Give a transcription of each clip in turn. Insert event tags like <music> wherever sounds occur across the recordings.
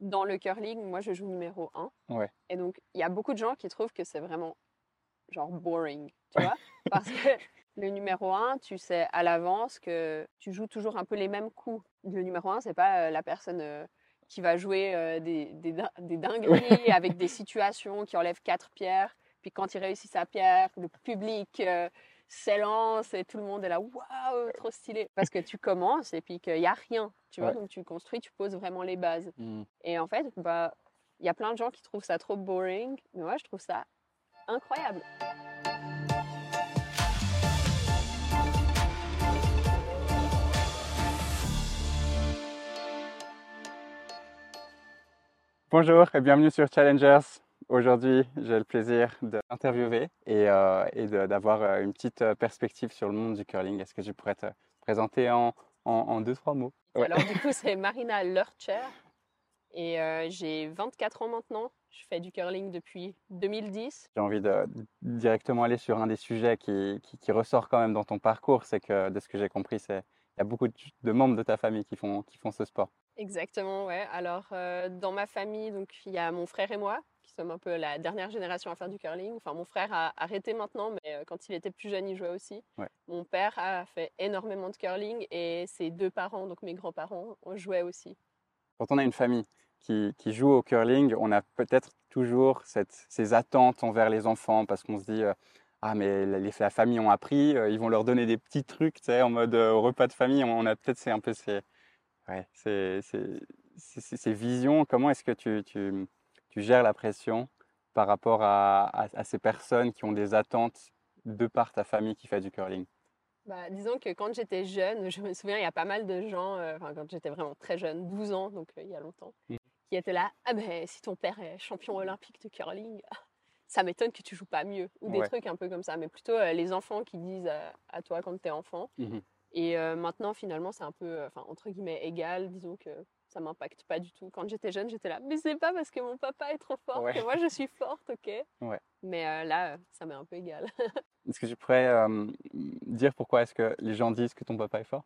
dans le curling, moi, je joue numéro 1. Ouais. Et donc, il y a beaucoup de gens qui trouvent que c'est vraiment, genre, boring, tu vois? Parce que <laughs> le numéro 1, tu sais à l'avance que tu joues toujours un peu les mêmes coups. Le numéro 1, c'est pas euh, la personne euh, qui va jouer euh, des, des, din- des dingueries <laughs> avec des situations qui enlèvent quatre pierres. Puis quand il réussit sa pierre, le public euh, s'élance et tout le monde est là, waouh, trop stylé. Parce que tu commences et puis qu'il n'y a rien, tu vois, Ouais. donc tu construis, tu poses vraiment les bases. Mm. Et en fait, bah, il y a plein de gens qui trouvent ça trop boring, mais moi, je trouve ça incroyable. Bonjour et bienvenue sur Challengers. Aujourd'hui, j'ai le plaisir d'interviewer et, euh, et d'avoir euh, une petite euh, perspective sur le monde du curling. Est-ce que je pourrais te présenter en, en, en deux, trois mots? Ouais. Alors, du <laughs> coup, c'est Marina Lurcher et euh, j'ai 24 ans maintenant. Je fais du curling depuis 2010. J'ai envie de directement aller sur un des sujets qui, qui, qui ressort quand même dans ton parcours. C'est que, de ce que j'ai compris, c'est il y a beaucoup de, de membres de ta famille qui font, qui font ce sport. Exactement, ouais. Alors, euh, dans ma famille, donc il y a mon frère et moi, qui sommes un peu la dernière génération à faire du curling. Enfin, mon frère a arrêté maintenant, mais euh, quand il était plus jeune, il jouait aussi. Ouais. Mon père a fait énormément de curling et ses deux parents, donc mes grands-parents, jouaient aussi. Quand on a une famille qui, qui joue au curling, on a peut-être toujours cette, ces attentes envers les enfants parce qu'on se dit euh, ah mais la, les- la famille ont appris, euh, ils vont leur donner des petits trucs, tu sais, en mode euh, au repas de famille. On a peut-être c'est un peu ouais, ces- ces- ces visions. Comment est-ce que tu, tu, tu gères la pression par rapport à, à- à ces personnes qui ont des attentes de par ta famille qui fait du curling? Bah, disons que quand j'étais jeune, je me souviens, il y a pas mal de gens, euh, enfin, quand j'étais vraiment très jeune, 12 ans, donc euh, il y a longtemps, Mhm. qui étaient là, ah ben si ton père est champion olympique de curling, <laughs> ça m'étonne que tu joues pas mieux, ou des Ouais. trucs un peu comme ça, mais plutôt euh, les enfants qui disent à, toi quand tu es enfant. Mhm. Et euh, maintenant, finalement, c'est un peu, enfin, entre guillemets, égal, disons que ça m'impacte pas du tout. Quand j'étais jeune, j'étais là, mais c'est pas parce que mon papa est trop fort Ouais. que moi je suis forte, ok? Ouais. Mais euh, là, ça m'est un peu égal. <laughs> Est-ce que tu pourrais euh, dire pourquoi est-ce que les gens disent que ton papa est fort?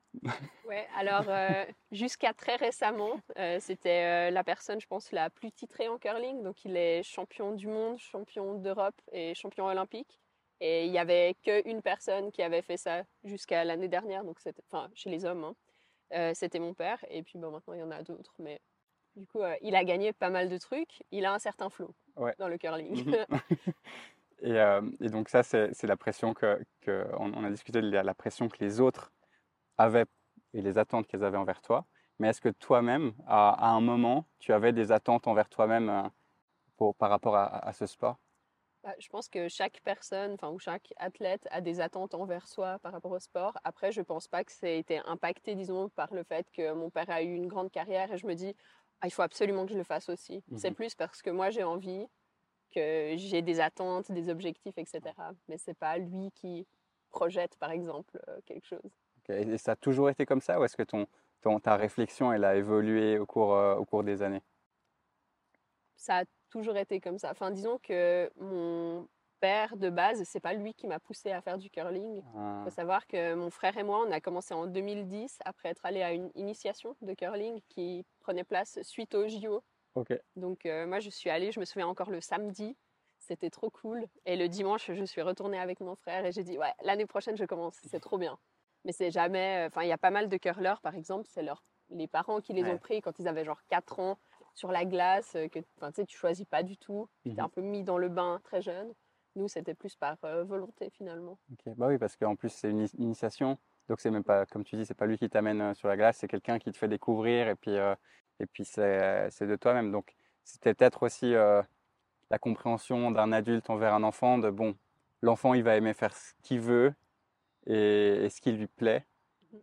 Ouais, alors euh, jusqu'à très récemment, c'était la personne, je pense, la plus titrée en curling. Donc il est champion du monde, champion d'Europe et champion olympique. Et il n'y avait qu'une personne qui avait fait ça jusqu'à l'année dernière, donc c'était, enfin, chez les hommes, hein. Euh, c'était mon père. Et puis bon, maintenant, il y en a d'autres. Mais du coup, euh, il a gagné pas mal de trucs. Il a un certain flow Ouais. dans le curling. <laughs> Et, euh, et donc ça, c'est la pression que, que- on, on a discuté de la, pression que les autres avaient et les attentes qu'elles avaient envers toi. Mais est-ce que toi-même, à, à un moment, tu avais des attentes envers toi-même par rapport à, à ce sport? Bah, je pense que chaque personne, enfin, ou chaque athlète a des attentes envers soi par rapport au sport. Après, je pense pas que ça ait été impacté, disons, par le fait que mon père a eu une grande carrière et je me dis, ah, il faut absolument que je le fasse aussi. C'est Mhm. plus parce que moi, j'ai envie, que j'ai des attentes, des objectifs, etc. Mais c'est pas lui qui projette, par exemple, euh, quelque chose. Et, et ça a toujours été comme ça ou est-ce que ton, ton- ta réflexion, elle a évolué au cours, euh, au cours des années? ça a toujours été comme ça. Enfin, disons que mon père de base, c'est pas lui qui m'a poussé à faire du curling. Ah, Il faut savoir que mon frère et moi, on a commencé en 2010 après être allé à une initiation de curling qui prenait place suite au JO. ok. Donc euh, moi, je suis allée, je me souviens encore le samedi, c'était trop cool. Et le dimanche, je suis retournée avec mon frère et j'ai dit, ouais, l'année prochaine, je commence, c'est trop bien. Mais c'est jamais, enfin, il y a pas mal de curleurs, par exemple, c'est leur, les parents qui les Ouais. ont pris quand ils avaient genre 4 ans sur la glace, euh, que tu sais, tu choisis pas du tout, tu es Mhm. un peu mis dans le bain très jeune. Nous, c'était plus par euh, volonté finalement. Bah oui, parce qu'en plus, c'est une ini- initiation. Donc, c'est même pas, comme tu dis, c'est pas lui qui t'amène euh, sur la glace, c'est quelqu'un qui te fait découvrir et puis, euh, et puis c'est, c'est de toi-même. Donc, c'était peut-être aussi euh, la compréhension d'un adulte envers un enfant de bon, l'enfant, il va aimer faire ce qu'il veut et, et ce qui lui plaît.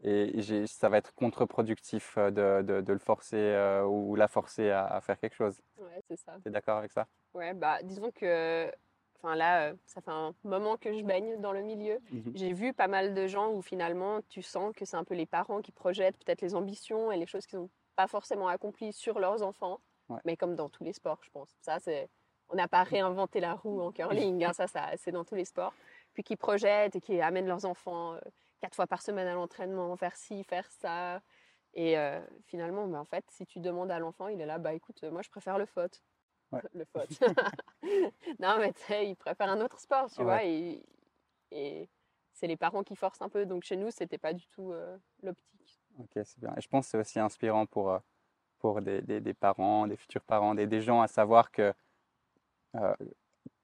Et ça va être contre-productif euh, de, de- de le forcer euh, ou la forcer à, à faire quelque chose. Ouais, c'est ça. Tu es d'accord avec ça? Ouais, bah disons que, enfin là, euh, ça fait un moment que je baigne dans le milieu. Mhm. J'ai vu pas mal de gens où finalement tu sens que c'est un peu les parents qui projettent peut-être les ambitions et les choses qu'ils n'ont pas forcément accomplies sur leurs enfants, Ouais. mais comme dans tous les sports, je pense. Ça, c'est, on n'a pas réinventé la roue en curling, hein, ça, ça, c'est dans tous les sports. Puis qui projettent et qui amènent leurs enfants quatre fois par semaine à l'entraînement, faire ci, faire ça. Et euh, finalement, bah, en fait, si tu demandes à l'enfant, il est là, bah écoute, moi je préfère le. Ouais. <laughs> Le faute. <laughs> non, mais tu sais, il préfère un autre sport, tu Ouais. vois. Et, et c'est les parents qui forcent un peu. Donc chez nous, c'était pas du tout euh, l'optique. Ok, c'est bien. Et je pense que c'est aussi inspirant pour, euh, pour des, des- des parents, des futurs parents, des, des gens à savoir que euh,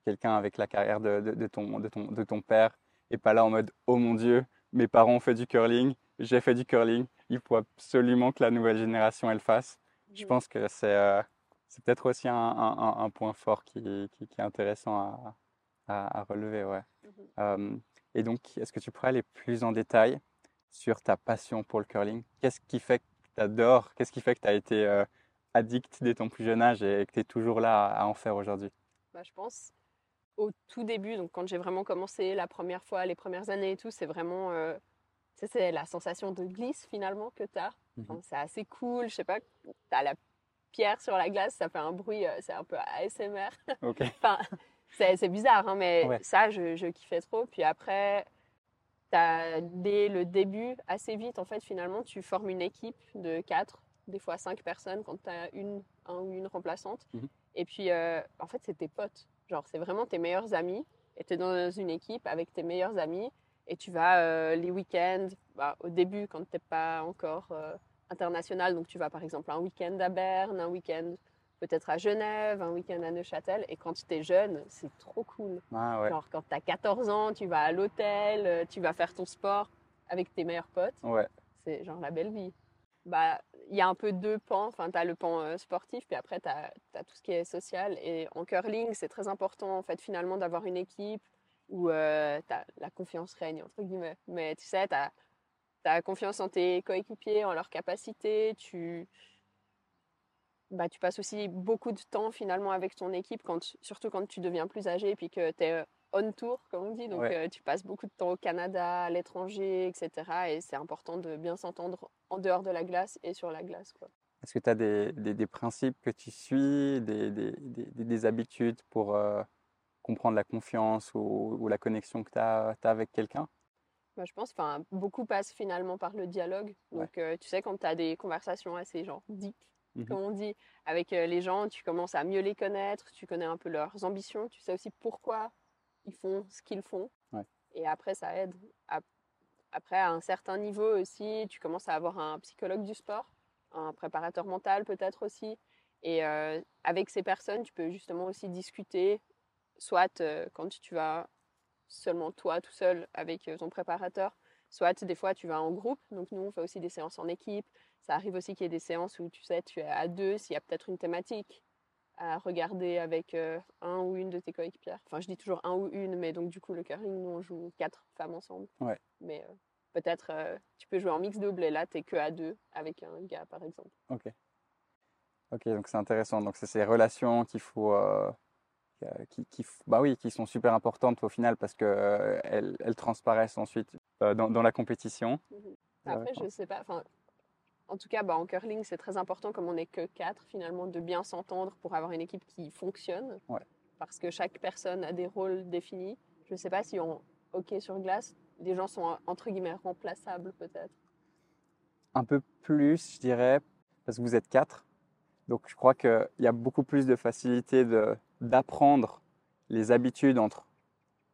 quelqu'un avec la carrière de, de- de ton, de, ton, de ton père est pas là en mode Oh mon Dieu, mes parents ont fait du curling, j'ai fait du curling, il faut absolument que la nouvelle génération elle fasse. Je pense que c'est euh, peut-être aussi un, un- point fort qui, qui- qui est intéressant à, à- à relever. Ouais. Euh, et donc, est-ce que tu pourrais aller plus en détail sur ta passion pour le curling? Qu'est-ce qui fait que tu adores? Qu'est-ce qui fait que tu as été euh, addict dès ton plus jeune âge et que tu es toujours là à, à en faire aujourd'hui? Bah, je pense au tout début, donc quand j'ai vraiment commencé la première fois, les premières années et tout, c'est vraiment euh, c'est la sensation de glisse finalement que tu as. Mhm. c'est assez cool, je sais pas, tu as la pierre sur la glace, ça fait un bruit, euh, c'est un peu ASMR. Ok. <laughs> Enfin, c'est bizarre, hein, mais Ouais. ça, je, je kiffais trop. Puis après, t'as, dès le début, assez vite, en fait, finalement, tu formes une équipe de quatre, des fois cinq personnes quand tu as une, un ou une remplaçante. Mhm. Et puis, euh, en fait, c'est tes potes. Genre, c'est vraiment tes meilleurs amis. Et tu es dans une équipe avec tes meilleurs amis. Et tu vas euh, les week-ends, bah, au début, quand tu n'es pas encore euh, international. Donc, tu vas par exemple un week-end à Berne, un week-end peut-être à Genève, un week-end à Neuchâtel. Et quand tu es jeune, c'est trop cool. Ah ouais. Genre, quand tu as 14 ans, tu vas à l'hôtel, euh, tu vas faire ton sport avec tes meilleurs potes. Ouais. C'est genre la belle vie. Bah, il y a un peu deux pans. Enfin, tu as le pan sportif, puis après, tu as, tout ce qui est social. Et en curling, c'est très important, en fait, finalement, d'avoir une équipe où euh, la confiance règne, entre guillemets. Mais tu sais, tu as, confiance en tes coéquipiers, en leurs capacités. Tu, bah, tu passes aussi beaucoup de temps, finalement, avec ton équipe, quand, surtout quand tu deviens plus âgé, puis que tu es on tour, comme on dit. Donc, Ouais. euh, tu passes beaucoup de temps au Canada, à l'étranger, etc. Et c'est important de bien s'entendre en dehors de la glace et sur la glace. Quoi. Est-ce que tu as des, des- des principes que tu suis, des, des- des- des habitudes pour euh, comprendre la confiance ou, ou la connexion que tu as, avec quelqu'un? Moi, je pense, enfin, beaucoup passent finalement par le dialogue. Ouais. Donc, euh, tu sais, quand tu as des conversations assez genre deep, Mhm. comme on dit, avec les gens, tu commences à mieux les connaître, tu connais un peu leurs ambitions, tu sais aussi pourquoi ils font ce qu'ils font. Ouais. Et après, ça aide. Après, à un certain niveau aussi, tu commences à avoir un psychologue du sport, un préparateur mental peut-être aussi. Et euh, avec ces personnes, tu peux justement aussi discuter, soit euh, quand tu vas seulement toi tout seul avec euh, ton préparateur, soit des fois tu vas en groupe. Donc nous, on fait aussi des séances en équipe. Ça arrive aussi qu'il y ait des séances où tu sais, tu es à deux, s'il y a peut-être une thématique à regarder avec euh, un ou une de tes coéquipières. Enfin, je dis toujours un ou une, mais donc du coup, le curling, nous, on joue quatre femmes ensemble. Ouais. Mais euh, peut-être euh, tu peux jouer en mix double et là, tu que à deux avec un gars, par exemple. Ok. Ok, donc c'est intéressant. Donc c'est ces relations qu'il faut, qui, bah oui, qui sont super importantes au final parce que euh, elles, transparaissent ensuite dans, dans la compétition. Après, je sais pas. Enfin, en tout cas, bah, en curling, c'est très important, comme on n'est que quatre, finalement, de bien s'entendre pour avoir une équipe qui fonctionne. Ouais. Parce que chaque personne a des rôles définis. Je ne sais pas si en hockey sur glace, les gens sont entre guillemets remplaçables, peut-être. Un peu plus, je dirais, parce que vous êtes quatre. Donc je crois qu'il y a beaucoup plus de facilité de- d'apprendre les habitudes entre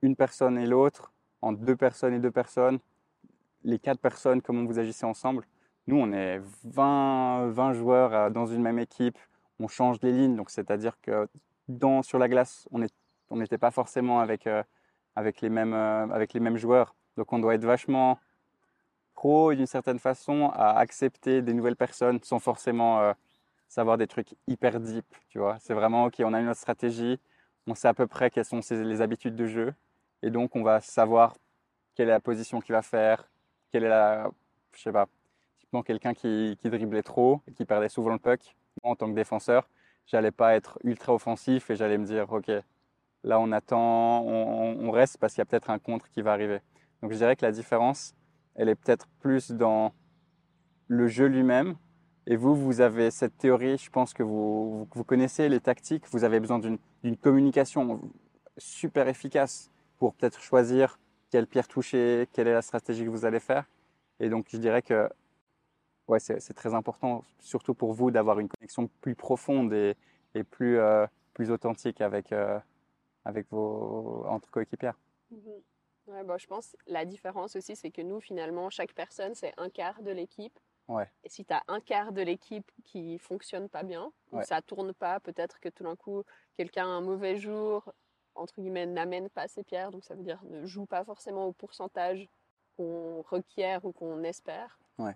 une personne et l'autre, entre deux personnes et deux personnes, les quatre personnes, comment vous agissez ensemble. Nous, on est 20, 20 joueurs euh, dans une même équipe, on change les lignes, donc c'est-à-dire que sur la glace, on n'était pas forcément avec, euh, avec, les mêmes, euh, avec les mêmes joueurs. Donc on doit être vachement pro d'une certaine façon à accepter des nouvelles personnes sans forcément savoir des trucs hyper deep, tu vois. C'est vraiment, ok, on a une stratégie, on sait à peu près quelles sont les habitudes de jeu, et donc on va savoir quelle est la position qu'il va faire, quelle est la, je sais pas, quelqu'un qui, qui driblait trop, et qui perdait souvent le puck. Moi, en tant que défenseur, j'allais pas être ultra offensif et j'allais me dire, ok, là on attend, on, reste parce qu'il y a peut-être un contre qui va arriver. Donc je dirais que la différence, elle est peut-être plus dans le jeu lui-même. Et vous, vous avez cette théorie, je pense que vous, vous, connaissez les tactiques, vous avez besoin d'une communication super efficace pour peut-être choisir quelle pierre toucher, quelle est la stratégie que vous allez faire. Et donc je dirais que ouais, c'est très important, surtout pour vous, d'avoir une connexion plus profonde et, et plus, euh, plus authentique avec, euh, avec vos entre coéquipières. Mhm. Ouais, bon, je pense la différence aussi, c'est que nous, finalement, chaque personne, c'est un quart de l'équipe. Ouais. Et si tu as un quart de l'équipe qui fonctionne pas bien, ou Ouais. ça tourne pas, peut-être que tout d'un coup, quelqu'un a un mauvais jour, entre guillemets, n'amène pas ses pierres, donc ça veut dire ne joue pas forcément au pourcentage qu'on requiert ou qu'on espère. Ouais.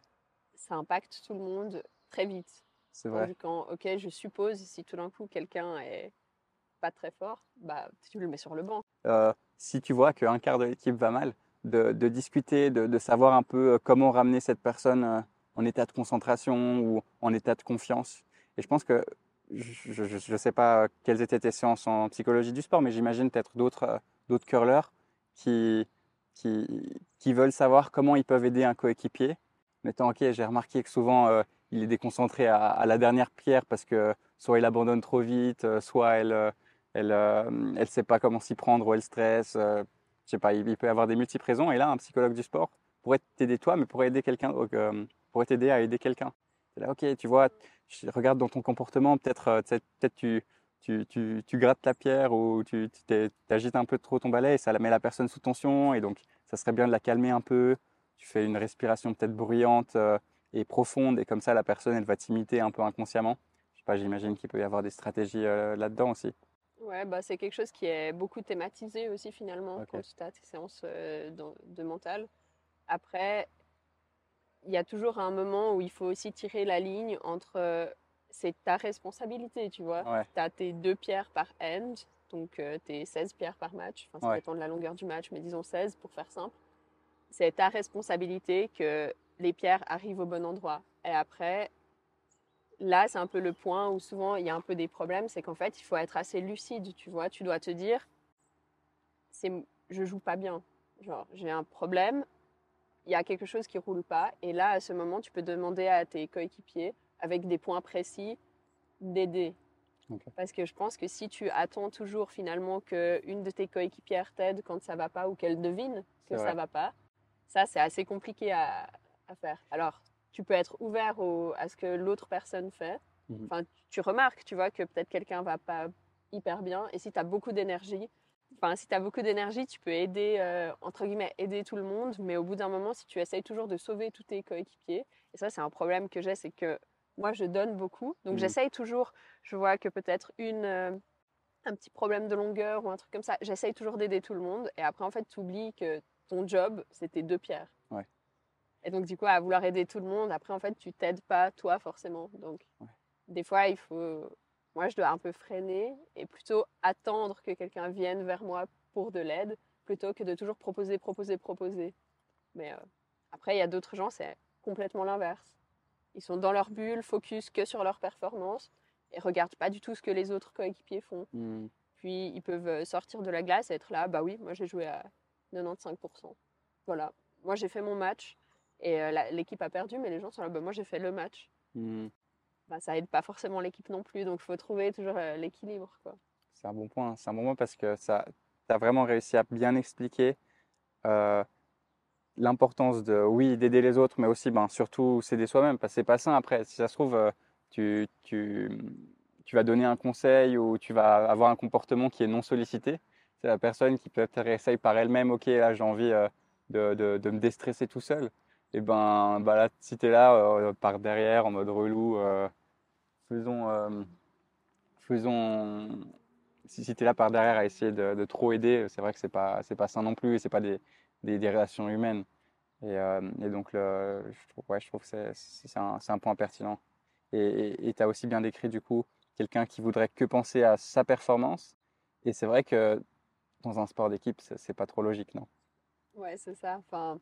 Ça impacte tout le monde très vite. C'est vrai. Quand, ok, je suppose, si tout d'un coup quelqu'un est pas très fort, bah tu le mets sur le banc. Euh, si tu vois qu'un quart de l'équipe va mal, de, de discuter, de, de savoir un peu euh, comment ramener cette personne euh, en état de concentration ou en état de confiance. Et je pense que, je ne sais pas quelles étaient tes séances en psychologie du sport, mais j'imagine peut-être d'autres d'autres curleurs qui, qui, qui veulent savoir comment ils peuvent aider un coéquipier. Mettant, ok, j'ai remarqué que souvent euh, il est déconcentré à, la dernière pierre parce que soit il abandonne trop vite, euh, soit elle euh, elle elle sait pas comment s'y prendre ou elle stresse. Je sais pas, il, peut avoir des multiples raisons. Et là, un psychologue du sport pourrait t'aider toi, mais pourrait aider quelqu'un, pourrait t'aider à aider quelqu'un. Là, ok, tu vois, regarde dans ton comportement, peut-être peut-être tu, tu, tu, tu, grattes la pierre ou tu agites un peu trop ton balai et ça met la personne sous tension. Et donc, ça serait bien de la calmer un peu. Tu fais une respiration peut-être bruyante euh, et profonde, et comme ça, la personne, elle va t'imiter un peu inconsciemment. Je sais pas, j'imagine qu'il peut y avoir des stratégies euh, là-dedans aussi. Ouais, bah, c'est quelque chose qui est beaucoup thématisé aussi finalement okay. quand tu as tes séances euh, de, de mental. Après, il y a toujours un moment où il faut aussi tirer la ligne entre c'est ta responsabilité, tu vois. Ouais. Tu as tes deux pierres par end, donc tes 16 pierres par match. Enfin, ça ouais. dépend de la longueur du match, mais disons 16 pour faire simple. C'est ta responsabilité que les pierres arrivent au bon endroit. Et après, là, c'est un peu le point où souvent il y a un peu des problèmes, c'est qu'en fait, il faut être assez lucide, tu vois. Tu dois te dire, c'est, je joue pas bien. Genre, j'ai un problème, il y a quelque chose qui roule pas, et là, à ce moment, tu peux demander à tes coéquipiers, avec des points précis, d'aider. Okay. Parce que je pense que si tu attends toujours finalement qu'une de tes coéquipières t'aide quand ça va pas ou qu'elle devine que ça va pas, ça c'est assez compliqué à, à, faire. Alors, tu peux être ouvert au, à ce que l'autre personne fait. Mhm. Enfin, tu remarques, tu vois, que peut-être quelqu'un va pas hyper bien. Et si tu as beaucoup d'énergie, enfin, si tu as beaucoup d'énergie, tu peux aider, euh, entre guillemets, aider tout le monde. Mais au bout d'un moment, si tu essayes toujours de sauver tous tes coéquipiers, et ça, c'est un problème que j'ai, c'est que moi, je donne beaucoup. Donc, mmh. j'essaye toujours, je vois que peut-être une, euh, un petit problème de longueur ou un truc comme ça, j'essaye toujours d'aider tout le monde. Et après, en fait, tu oublies que ton job, c'était deux pierres. Ouais. Et donc, du coup, à vouloir aider tout le monde, après, en fait, tu t'aides pas toi forcément. Donc, ouais. des fois, il faut. Moi, je dois un peu freiner et plutôt attendre que quelqu'un vienne vers moi pour de l'aide plutôt que de toujours proposer, proposer, proposer. Mais euh, après, il y a d'autres gens, c'est complètement l'inverse. Ils sont dans leur bulle, focus que sur leur performance et regardent pas du tout ce que les autres coéquipiers font. Mmh. Puis ils peuvent sortir de la glace et être là, bah oui, moi j'ai joué à 95%. Voilà, moi j'ai fait mon match et euh, l'équipe a perdu, mais les gens sont là, bah moi j'ai fait le match. Mmh. Bah, ça aide pas forcément l'équipe non plus, donc il faut trouver toujours euh, l'équilibre. C'est un bon point, c'est un bon point parce que ça, tu as vraiment réussi à bien expliquer euh, l'importance de, oui, d'aider les autres, mais aussi, ben, surtout, s'aider soi-même, parce que c'est pas sain après. Si ça se trouve, tu, tu, tu, vas donner un conseil ou tu vas avoir un comportement qui est non sollicité. C'est la personne qui peut-être essaye par elle-même, ok, là, j'ai envie euh, de, de, de, me déstresser tout seul. Et ben, bah là, si tu es là, euh, par derrière, en mode relou, euh, faisons, faisons, si, si tu là par derrière à essayer de, de trop aider, c'est vrai que c'est pas, c'est pas sain non plus, et c'est pas des, des, relations humaines. Et, et donc, je, trouve, ouais, je trouve que c'est un, un, point pertinent. Et tu as aussi bien décrit, du coup, quelqu'un qui voudrait que penser à sa performance. Et c'est vrai que dans un sport d'équipe, c'est pas trop logique, non? Ouais, c'est ça. Enfin,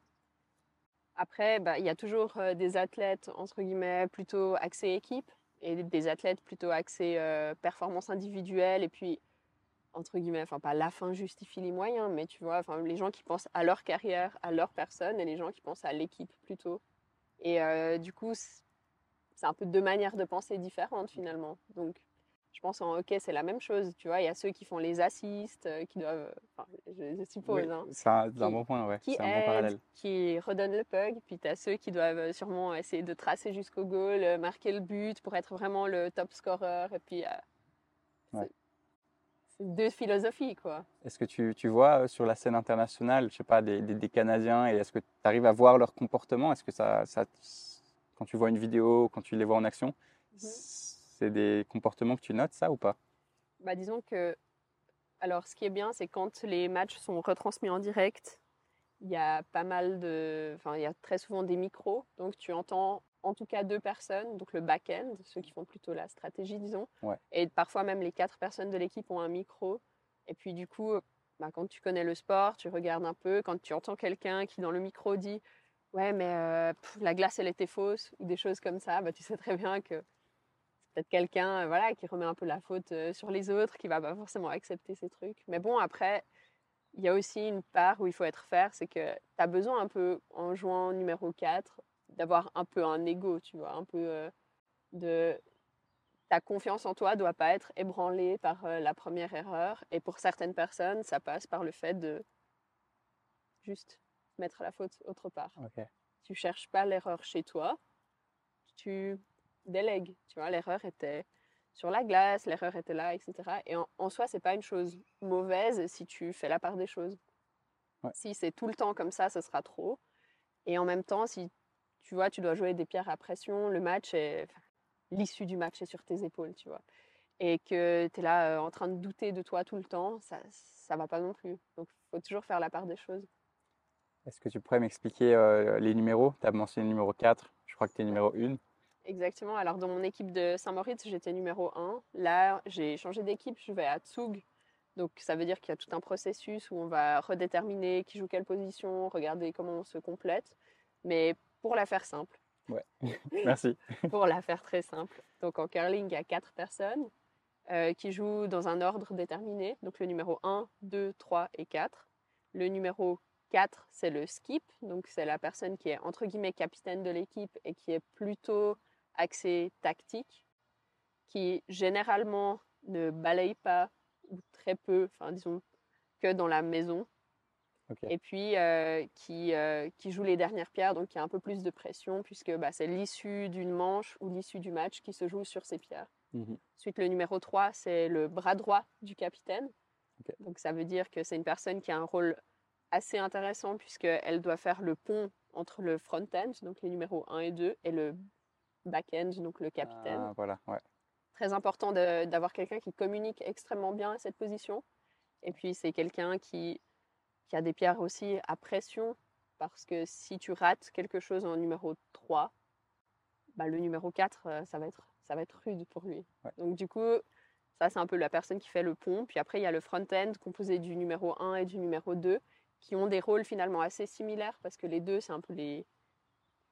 après, bah, il y a toujours euh, des athlètes, entre guillemets, plutôt axés équipe et des athlètes plutôt axés euh, performance individuelle. Et puis, entre guillemets, enfin pas la fin justifie les moyens, mais tu vois, enfin les gens qui pensent à leur carrière, à leur personne, et les gens qui pensent à l'équipe plutôt. Et euh, du coup, c'est un peu deux manières de penser différentes finalement. Donc, Je pense en hockey, c'est la même chose. Tu vois, il y a ceux qui font les assists, euh, qui doivent, enfin, je, je suppose, Oui, hein, c'est un, bon point, ouais. qui C'est un bon aident, parallèle. qui redonnent le puck. Puis tu as ceux qui doivent euh, sûrement essayer de tracer jusqu'au goal, euh, marquer le but pour être vraiment le top scorer. Et puis, euh, Ouais. c'est- c'est deux philosophies, quoi. Est-ce que tu, tu vois euh, sur la scène internationale, je sais pas, des, des- des Canadiens, et est-ce que tu arrives à voir leur comportement? Est-ce que ça, ça, quand tu vois une vidéo, quand tu les vois en action, Mhm. C'est des comportements que tu notes, ça ou pas? Bah, disons que, alors ce qui est bien, c'est quand les matchs sont retransmis en direct, il y a pas mal de, enfin il y a très souvent des micros, donc tu entends en tout cas deux personnes, donc le back-end, ceux qui font plutôt la stratégie, disons, Ouais. et parfois même les quatre personnes de l'équipe ont un micro, et puis du coup, bah, quand tu connais le sport, tu regardes un peu, quand tu entends quelqu'un qui dans le micro dit ouais mais euh, pff, la glace elle était fausse ou des choses comme ça, bah, tu sais très bien que peut-être quelqu'un euh, voilà, qui remet un peu la faute euh, sur les autres, qui va pas forcément accepter ces trucs. Mais bon, après, il y a aussi une part où il faut être faire, c'est que tu as besoin un peu, en jouant numéro 4, d'avoir un peu un ego, tu vois, un peu euh, de... Ta confiance en toi doit pas être ébranlée par euh, la première erreur. Et pour certaines personnes, ça passe par le fait de juste mettre la faute autre part Ok. tu cherches pas l'erreur chez toi, tu délègues. Tu vois, l'erreur était sur la glace, l'erreur était là, etc. Et en, en soi, c'est pas une chose mauvaise si tu fais la part des choses. Ouais. Si c'est tout le temps comme ça, ce sera trop. Et en même temps, si tu vois, tu dois jouer des pierres à pression, le match est. enfin, L'issue du match est sur tes épaules, tu vois. Et que tu es là euh, en train de douter de toi tout le temps, ça, ça va pas non plus. Donc, il faut toujours faire la part des choses. Est-ce que tu pourrais m'expliquer euh, les numéros? Tu as mentionné le numéro 4, je crois que tu es numéro 1. Exactement. Alors, dans mon équipe de Saint-Moritz, j'étais numéro 1. Là, j'ai changé d'équipe, je vais à Tsug. Donc, ça veut dire qu'il y a tout un processus où on va redéterminer qui joue quelle position, regarder comment on se complète. Mais pour la faire simple, <laughs> Merci. pour la faire très simple, donc en curling, il y a quatre personnes euh, qui jouent dans un ordre déterminé. Donc, le numéro 1, 2, 3 et 4. Le numéro 4, c'est le skip. Donc, c'est la personne qui est entre guillemets capitaine de l'équipe et qui est plutôt axée tactique, qui généralement ne balaye pas ou très peu, enfin disons que dans la maison. Et puis euh, qui, euh, qui joue les dernières pierres, donc qui a un peu plus de pression puisque bah, c'est l'issue d'une manche ou l'issue du match qui se joue sur ces pierres. Mhm. Ensuite, le numéro 3, c'est le bras droit du capitaine. Donc ça veut dire que c'est une personne qui a un rôle assez intéressant puisqu'elle doit faire le pont entre le front-end, donc les numéros 1 et 2, et le back-end, donc le capitaine. Ah, voilà, ouais. Très important d'avoir quelqu'un qui communique extrêmement bien à cette position. Et puis c'est quelqu'un qui, qui a des pierres aussi à pression parce que si tu rates quelque chose en numéro 3, bah, le numéro 4, euh, ça va être, ça va être rude pour lui. Ouais. Donc du coup, ça c'est un peu la personne qui fait le pont. Puis après, il y a le front-end composé du numéro 1 et du numéro 2 qui ont des rôles finalement assez similaires parce que les deux, c'est un peu les,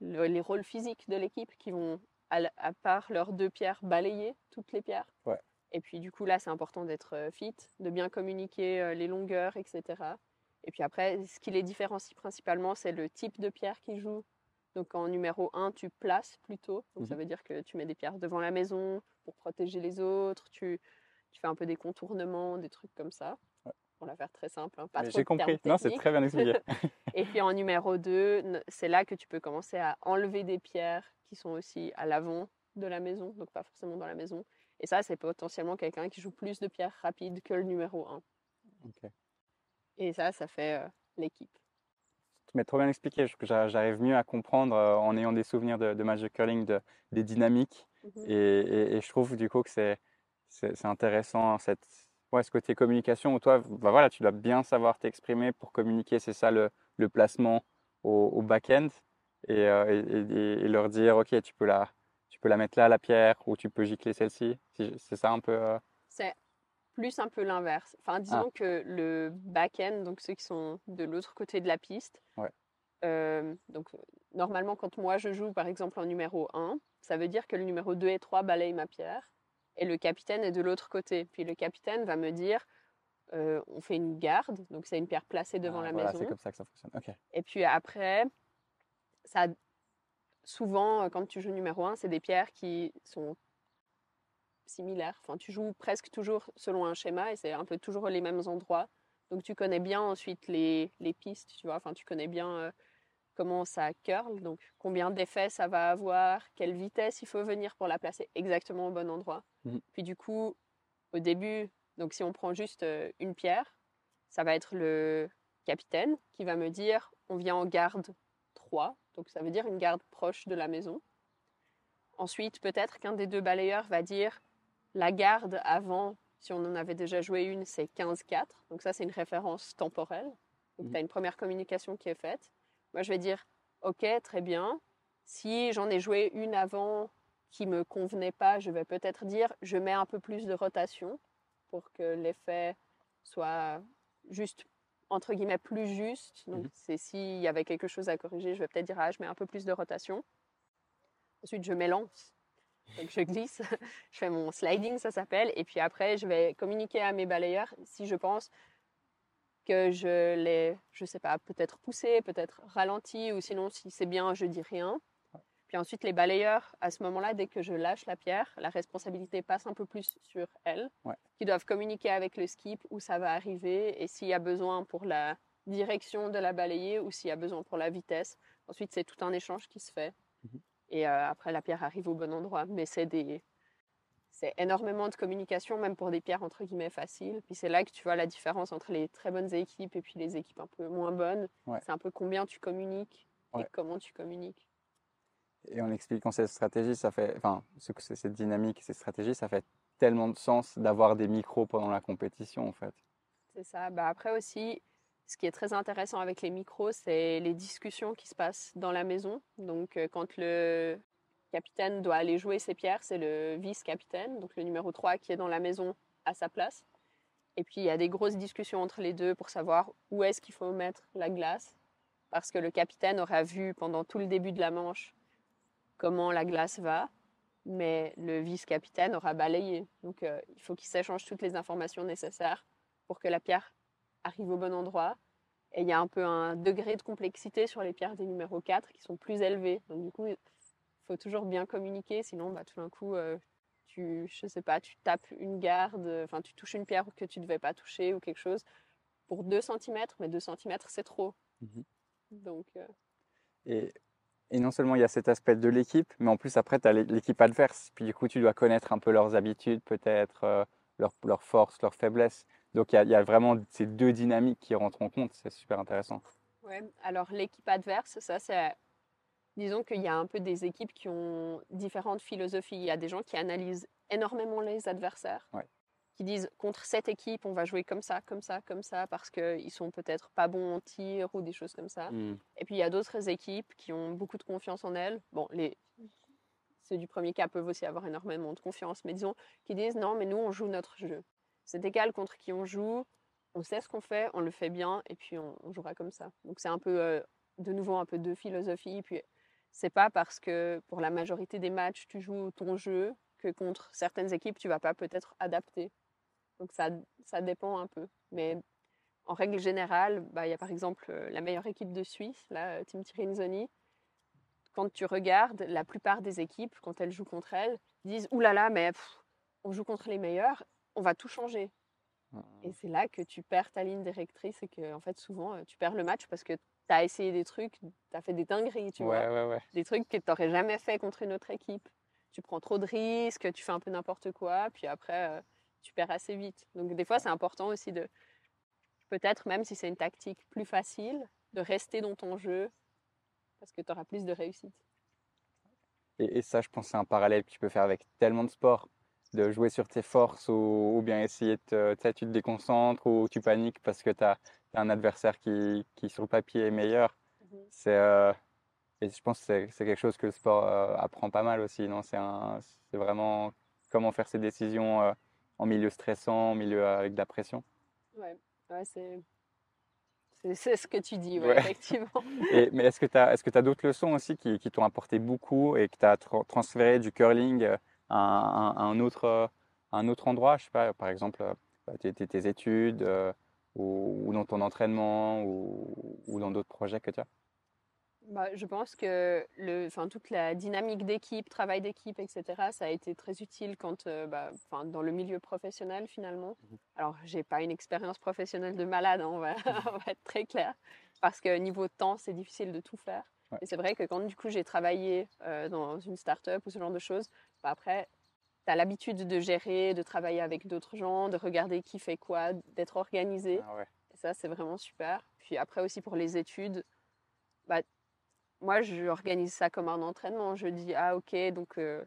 le- les rôles physiques de l'équipe qui vont, à, part leurs deux pierres, balayer toutes les pierres. Ouais. Et puis du coup, là, c'est important d'être euh, fit, de bien communiquer euh, les longueurs, etc. Et puis après, ce qui les différencie principalement, c'est le type de pierre qu'ils jouent. Donc en numéro 1, tu places plutôt. Donc ça Mhm. veut dire que tu mets des pierres devant la maison pour protéger les autres. Tu, tu fais un peu des contournements, des trucs comme ça. Pour la faire très simple. hein, Pas J'ai compris. Non, c'est très bien expliqué. <laughs> <laughs> Et puis en numéro 2, n- c'est là que tu peux commencer à enlever des pierres qui sont aussi à l'avant de la maison, donc pas forcément dans la maison. Et ça, c'est potentiellement quelqu'un qui joue plus de pierres rapides que le numéro 1. Ok. Et ça, ça fait euh, l'équipe. Mais trop bien expliqué, j'arrive mieux à comprendre euh, en ayant des souvenirs de, de curling, de- des dynamiques. Mhm. Et, et- et je trouve du coup que c'est intéressant cette, ouais, ce côté communication toi, bah voilà, tu dois bien savoir t'exprimer pour communiquer, c'est ça le, le placement au, au back-end et, euh, et- leur dire, ok, tu peux la, tu peux la mettre là, la pierre, ou tu peux gicler celle-ci. C'est ça un peu. euh, C'est plus un peu l'inverse. Enfin, disons que le back-end, donc ceux qui sont de l'autre côté de la piste, Ouais. euh, donc normalement, quand moi je joue par exemple en numéro 1, ça veut dire que le numéro 2 et 3 balayent ma pierre et le capitaine est de l'autre côté. Puis le capitaine va me dire euh, on fait une garde, donc c'est une pierre placée devant ah, la voilà, maison. c'est comme ça que ça fonctionne. Et puis après, ça, souvent, euh, quand tu joues numéro 1, c'est des pierres qui sont similaires. Enfin, tu joues presque toujours selon un schéma et c'est un peu toujours les mêmes endroits. Donc tu connais bien ensuite les, les pistes, tu vois. Enfin, tu connais bien euh, comment ça curl, donc combien d'effets ça va avoir, quelle vitesse il faut venir pour la placer exactement au bon endroit. Mhm. Puis du coup, au début, donc si on prend juste euh, une pierre, ça va être le capitaine qui va me dire on vient en garde 3, donc ça veut dire une garde proche de la maison. Ensuite, peut-être qu'un des deux balayeurs va dire la garde avant, si on en avait déjà joué une, c'est 15-4. Donc ça, c'est une référence temporelle. Donc Mhm. tu as une première communication qui est faite. Moi, je vais dire ok, très bien. Si j'en ai joué une avant qui me convenait pas, je vais peut-être dire je mets un peu plus de rotation pour que l'effet soit juste entre guillemets plus juste. Donc Mhm. c'est s'il y avait quelque chose à corriger, je vais peut-être dire ah je mets un peu plus de rotation. Ensuite je m'élance. Donc je glisse, <laughs> je fais mon sliding, ça s'appelle, et puis après je vais communiquer à mes balayeurs si je pense que je l'ai, je sais pas, peut-être poussé, peut-être ralenti, ou sinon si c'est bien, je dis rien. Puis ensuite, les balayeurs, à ce moment-là, dès que je lâche la pierre, la responsabilité passe un peu plus sur elles, Ouais. qui doivent communiquer avec le skip où ça va arriver et s'il y a besoin pour la direction de la balayer ou s'il y a besoin pour la vitesse. Ensuite, c'est tout un échange qui se fait. Mhm. Et euh, après, la pierre arrive au bon endroit. Mais c'est des... C'est énormément de communication, même pour des pierres entre guillemets faciles. Puis c'est là que tu vois la différence entre les très bonnes équipes et puis les équipes un peu moins bonnes. Ouais. C'est un peu combien tu communiques et Ouais. comment tu communiques. Et en expliquant cette stratégie, ça fait, enfin, cette dynamique, cette stratégie, ça fait tellement de sens d'avoir des micros pendant la compétition, en fait. C'est ça. Bah après aussi, ce qui est très intéressant avec les micros, c'est les discussions qui se passent dans la maison. Donc, euh, quand le capitaine doit aller jouer ses pierres, c'est le vice-capitaine, donc le numéro 3 qui est dans la maison à sa place. Et puis, il y a des grosses discussions entre les deux pour savoir où est-ce qu'il faut mettre la glace. Parce que le capitaine aura vu pendant tout le début de la manche comment la glace va, mais le vice-capitaine aura balayé. Donc, euh, il faut qu'il s'échange toutes les informations nécessaires pour que la pierre arrive au bon endroit. Et il y a un peu un degré de complexité sur les pierres des numéros 4 qui sont plus élevés. Donc du coup, faut toujours bien communiquer, sinon bah, tout d'un coup, euh, tu, je sais pas, tu tapes une garde, enfin tu touches une pierre que tu ne devais pas toucher ou quelque chose pour 2 cm, mais 2 cm c'est trop. Mhm. Donc euh, Et, et non seulement il y a cet aspect de l'équipe, mais en plus après, tu as l'équipe adverse. Puis du coup, tu dois connaître un peu leurs habitudes, peut-être, euh, leurs leurs forces, leurs faiblesses. Donc il y, a, il y a vraiment ces deux dynamiques qui rentrent en compte. C'est super intéressant. Ouais, alors l'équipe adverse, ça c'est. Disons qu'il y a un peu des équipes qui ont différentes philosophies. Il y a des gens qui analysent énormément les adversaires, Ouais. qui disent contre cette équipe, on va jouer comme ça, comme ça, comme ça, parce qu'ils sont peut-être pas bons en tir ou des choses comme ça. Et puis il y a d'autres équipes qui ont beaucoup de confiance en elles. Bon, les... ceux du premier cas peuvent aussi avoir énormément de confiance, mais disons qui disent non, mais nous on joue notre jeu. C'est égal contre qui on joue, on sait ce qu'on fait, on le fait bien, et puis on, on jouera comme ça. Donc c'est un peu, euh, de nouveau, un peu de philosophie. Puis c'est pas parce que pour la majorité des matchs tu joues ton jeu que contre certaines équipes tu vas pas peut-être adapter. Donc ça, ça dépend un peu. Mais en règle générale, bah, il y a par exemple euh, la meilleure équipe de Suisse, là, euh, Team Tirinzoni. Quand tu regardes, la plupart des équipes, quand elles jouent contre elles, disent Ouh là là, mais pff, on joue contre les meilleurs, on va tout changer. Et c'est là que tu perds ta ligne directrice et que, en fait, souvent, euh, tu perds le match parce que tu as essayé des trucs, tu as fait des dingueries, tu vois ouais, ouais, ouais. des trucs que tu n'aurais jamais fait contre une autre équipe. Tu prends trop de risques, tu fais un peu n'importe quoi, puis après, euh, tu perds assez vite. Donc des fois, c'est important aussi de, peut-être même si c'est une tactique plus facile, de rester dans ton jeu, parce que tu auras plus de réussite. Et, et ça, je pense, c'est un parallèle que tu peux faire avec tellement de sports, de jouer sur tes forces ou, ou bien essayer de te, tu sais, tu te déconcentres ou tu paniques parce que tu as, un adversaire qui, qui, sur le papier, est meilleur. C'est, euh, et je pense que c'est, quelque chose que le sport euh, apprend pas mal aussi. Non? C'est, vraiment comment faire ses décisions euh, en milieu stressant, en milieu avec de la pression. Ouais, ouais c'est, ce que tu dis, ouais, Ouais. effectivement. <laughs> Et, mais est-ce que tu as, tu as d'autres leçons aussi qui, qui t'ont apporté beaucoup et que tu as tra- transféré du curling à un, à un autre, euh, à un autre endroit Je sais pas, par exemple, euh, bah, tes, études euh, ou, ou dans ton entraînement ou, ou dans d'autres projets que tu as? Bah, je pense que le, toute la dynamique d'équipe, travail d'équipe, etc., ça a été très utile quand, euh, bah, dans le milieu professionnel finalement. Mhm. Alors, j'ai pas une expérience professionnelle de malade, hein, on, va, <laughs> on, va, être très clair, parce que niveau temps, c'est difficile de tout faire. Ouais. Et c'est vrai que quand du coup j'ai travaillé euh, dans une start-up ou ce genre de choses, après, tu as l'habitude de gérer, de travailler avec d'autres gens, de regarder qui fait quoi, d'être organisé. Ah ouais. Et ça, c'est vraiment super. Puis après aussi pour les études, bah, moi, j'organise ça comme un entraînement. Je dis, ah ok, donc euh,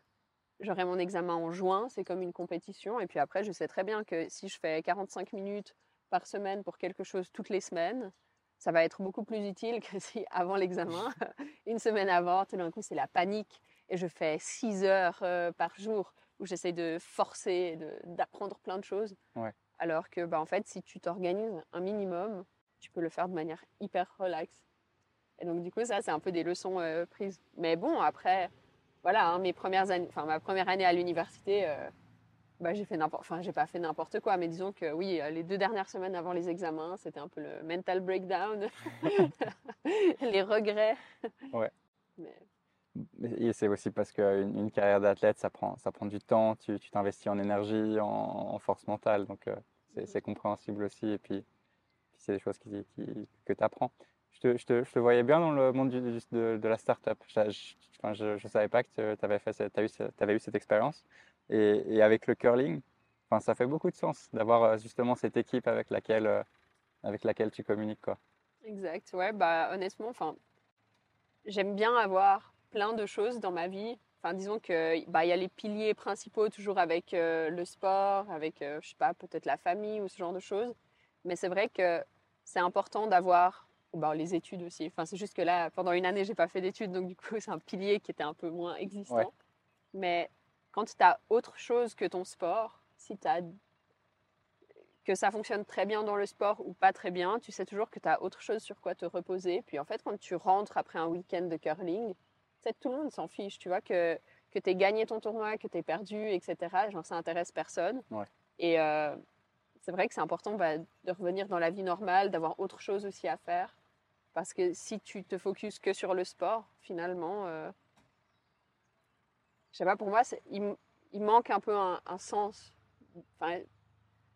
j'aurai mon examen en juin, c'est comme une compétition. Et puis après, je sais très bien que si je fais 45 minutes par semaine pour quelque chose toutes les semaines, ça va être beaucoup plus utile que si avant l'examen, <laughs> une semaine avant, tout d'un coup, c'est la panique et je fais 6 heures euh, par jour où j'essaie de forcer, d'apprendre plein de choses. Ouais. Alors que, bah, en fait, si tu t'organises un minimum, tu peux le faire de manière hyper relaxe. Et donc, du coup, ça, c'est un peu des leçons euh, prises. Mais bon, après, voilà, hein, mes premières années, enfin, ma première année à l'université, euh, bah, j'ai fait n'importe, enfin, j'ai pas fait n'importe quoi, mais disons que oui, les deux dernières semaines avant les examens, c'était un peu le mental breakdown, <laughs> <laughs> les regrets. Ouais. Mais... Et c'est aussi parce qu'une une carrière d'athlète, ça prend, ça prend du temps, tu t'investis en énergie, en, en, force mentale, donc euh, c'est compréhensible aussi. Et puis, puis c'est des choses qui, qui, que tu apprends. Je te, je, te, je te, voyais bien dans le monde du, de, de, la start-up. Je ne savais pas que tu avais, avais eu cette expérience. Et, et, avec le curling, enfin, ça fait beaucoup de sens d'avoir euh, justement cette équipe avec laquelle, euh, avec laquelle tu communiques. Quoi. Exact. Ouais, bah, honnêtement, j'aime bien avoir plein de choses dans ma vie. Enfin, disons que bah, y a les piliers principaux toujours avec euh, le sport, avec, euh, je sais pas, peut-être la famille ou ce genre de choses. Mais c'est vrai que c'est important d'avoir bah, les études aussi. Enfin, c'est juste que là, pendant une année, j'ai pas fait d'études, donc du coup, <laughs> c'est un pilier qui était un peu moins existant. Ouais. Mais quand tu as autre chose que ton sport, si tu as que ça fonctionne très bien dans le sport ou pas très bien, tu sais toujours que tu as autre chose sur quoi te reposer. Puis en fait, quand tu rentres après un week-end de curling, tout le monde s'en fiche, tu vois, que, que tu aies gagné ton tournoi, que tu aies perdu, etc. Genre, ça intéresse personne. Ouais. Et euh, c'est vrai que c'est important bah, de revenir dans la vie normale, d'avoir autre chose aussi à faire. Parce que si tu te focuses que sur le sport, finalement, euh, je sais pas, pour moi, il, il, manque un peu un, un sens. Enfin,